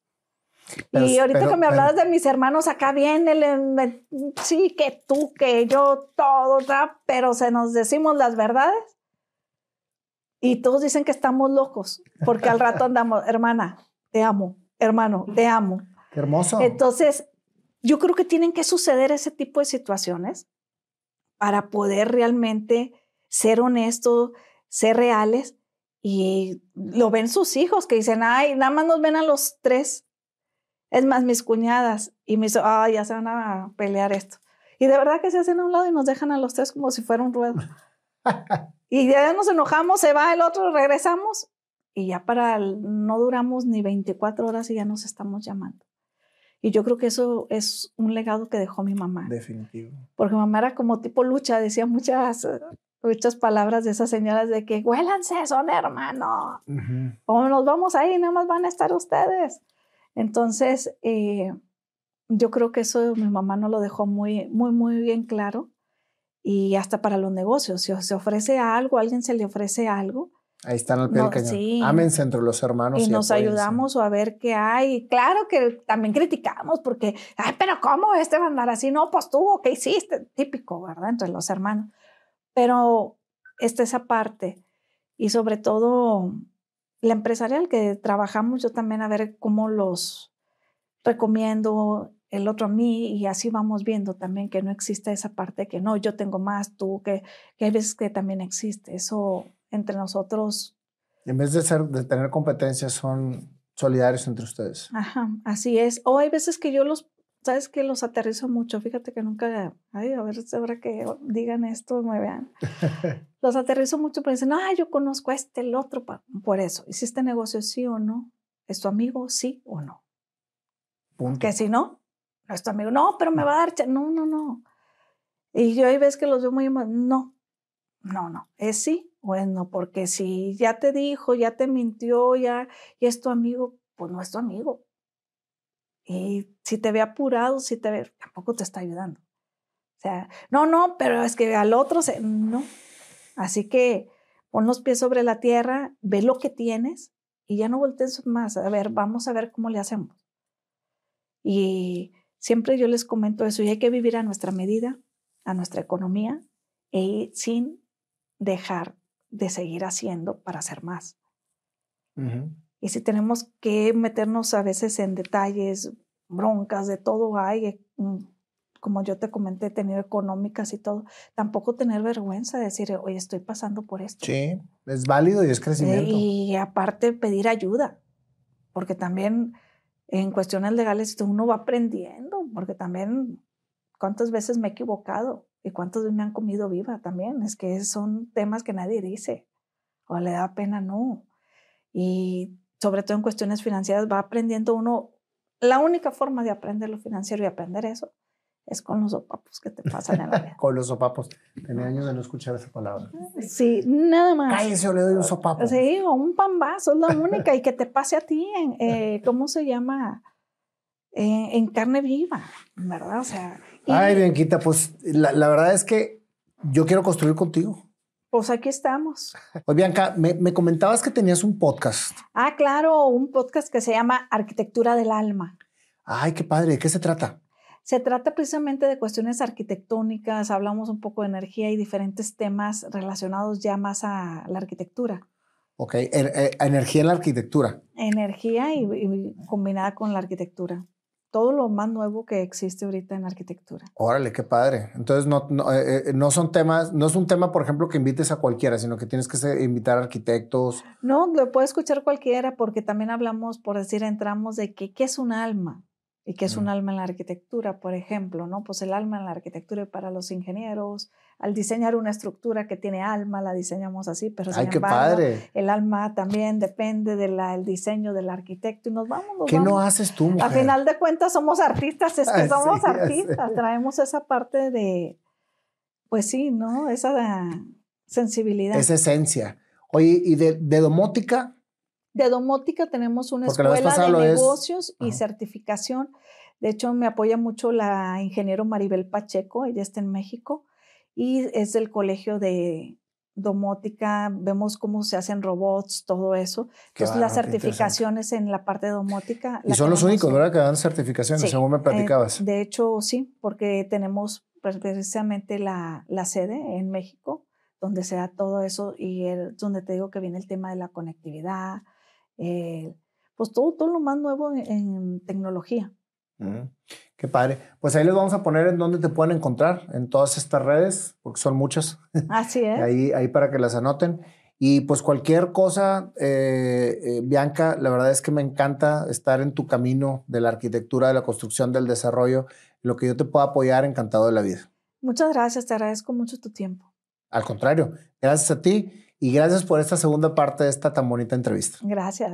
Pero- y ahorita pero- que me pero- hablabas de mis hermanos, acá viene el, me- sí, que tú, que yo, todo, ¿verdad? pero se nos decimos las verdades y todos dicen que estamos locos, porque al rato andamos, [laughs] hermana, te amo, hermano, te amo. Qué hermoso. Entonces, yo creo que tienen que suceder ese tipo de situaciones para poder realmente ser honestos, ser reales. Y lo ven sus hijos que dicen, ay, nada más nos ven a los tres. Es más, mis cuñadas y mis, ay, ya se van a pelear esto. Y de verdad que se hacen a un lado y nos dejan a los tres como si fuera un ruedo. [laughs] y ya nos enojamos, se va el otro, regresamos y ya para, el- no duramos ni 24 horas y ya nos estamos llamando. Y yo creo que eso es un legado que dejó mi mamá. Definitivo. Porque mamá era como tipo lucha, decía muchas, muchas palabras de esas señoras de que huélanse, son hermanos. Ujú. O nos vamos ahí, nada más van a estar ustedes. Entonces, eh, yo creo que eso mi mamá no lo dejó muy, muy, muy bien claro. Y hasta para los negocios, si se ofrece algo, a alguien se le ofrece algo, Ahí están al pie No, del cañón. sí. Ámense entre los hermanos. y nos apóyense. ayudamos o a ver qué hay. Claro que también criticamos porque, ay, pero ¿cómo este va a andar así? No, pues tú, ¿qué hiciste? Típico, ¿verdad? Entre los hermanos. Pero esta esa parte y sobre todo la empresarial que trabajamos, yo también a ver cómo los recomiendo el otro a mí y así vamos viendo también que no existe esa parte que no, yo tengo más, tú, que, que hay veces que también existe. Eso entre nosotros En vez de, ser, de tener competencias, son solidarios entre ustedes. Ajá, así es. O hay veces que yo los, sabes que los aterrizo mucho. Fíjate que nunca, ay, a ver, ahora que digan esto, me vean. [laughs] los aterrizo mucho, pero dicen, ah, yo conozco a este, el otro, pa-". por eso. ¿Hiciste negocio sí o no? ¿Es tu amigo sí o no? Punto. Que si no, no es tu amigo. No, pero me va a dar, cha-". no, no, no. Y yo hay veces que los veo muy, no, no, no, es sí o es no, porque si ya te dijo, ya te mintió, ya, y es tu amigo, pues no es tu amigo. Y si te ve apurado, si te ve, tampoco te está ayudando. O sea, no, no, pero es que al otro se, no. Así que pon los pies sobre la tierra, ve lo que tienes y ya no voltees más. A ver, vamos a ver cómo le hacemos. Y siempre yo les comento eso, y hay que vivir a nuestra medida, a nuestra economía, e sin dejar de seguir haciendo para hacer más. Y si tenemos que meternos a veces en detalles, broncas, de todo hay, eh, mm, como yo te comenté, he tenido económicas y todo, tampoco tener vergüenza de decir, oye, estoy pasando por esto. Sí, es válido y es Eh, crecimiento. y aparte pedir ayuda, porque también en cuestiones legales uno va aprendiendo, porque también cuántas veces me he equivocado y cuántas veces me han comido viva también. Es que son temas que nadie dice o le da pena, no. Y sobre todo en cuestiones financieras va aprendiendo uno. La única forma de aprender lo financiero y aprender eso es con los sopapos que te pasan en la vida. [laughs] Con los sopapos. Tenía años de no escuchar esa palabra. Sí, nada más. Cállese o le doy un sopapo. Sí, o un pambazo, es la única, y que te pase a ti en, eh, ¿cómo se llama? En, en carne viva, ¿verdad? O sea, y, Ay, Bianquita, pues la, la verdad es que yo quiero construir contigo. Pues aquí estamos. Oye, Bianca, me, me comentabas que tenías un podcast. Ah, claro, un podcast que se llama Arquitectura del Alma. Ay, qué padre. ¿De qué se trata? Se trata precisamente de cuestiones arquitectónicas, hablamos un poco de energía y diferentes temas relacionados ya más a la arquitectura. Ok, er- eh, energía en la arquitectura. Energía y, y combinada con la arquitectura. Todo lo más nuevo que existe ahorita en arquitectura. Órale, qué padre. Entonces, no, no, eh, eh, no son temas, no es un tema, por ejemplo, que invites a cualquiera, sino que tienes que ser- invitar arquitectos. No, lo puede escuchar cualquiera porque también hablamos, por decir, entramos de que, qué es un alma y qué es un alma en la arquitectura, por ejemplo, ¿no? Pues el alma en la arquitectura y para los ingenieros, al diseñar una estructura que tiene alma, la diseñamos así, pero sin Ay, qué embargo, padre. el alma también depende del diseño del arquitecto y nos vamos, nos ¿Qué no vamos. haces tú, mujer? A final de cuentas somos artistas, es que [laughs] Ay, somos sí, artistas, traemos esa parte de, pues sí, ¿no? Esa sensibilidad. Esa esencia. Oye, ¿y de, de domótica? De domótica tenemos una Porque escuela de es- negocios y Ajá. certificación. De hecho, me apoya mucho la ingeniero Maribel Pacheco, ella está en México y es del colegio de domótica, vemos cómo se hacen robots, todo eso. Entonces, las certificaciones en la parte de domótica. Y son los únicos, ¿verdad? Que dan certificaciones, según me eh, platicabas. de hecho, sí, porque tenemos precisamente la, la, sede en México, donde se da todo eso y es donde te digo que viene el tema de la conectividad, eh, pues todo, todo lo más nuevo en, tecnología. qué padre. Pues ahí les vamos a poner en dónde te pueden encontrar, en todas estas redes, porque son muchas. [laughs] Así es. ahí, ahí para que las anoten. Y pues cualquier cosa, eh, eh, Bianca, la verdad es que me encanta estar en tu camino de la arquitectura, de la construcción, del desarrollo. Lo que yo te pueda apoyar, encantado de la vida. Muchas gracias, te agradezco mucho tu tiempo. Al contrario, gracias a ti y gracias por esta segunda parte de esta tan bonita entrevista. Gracias.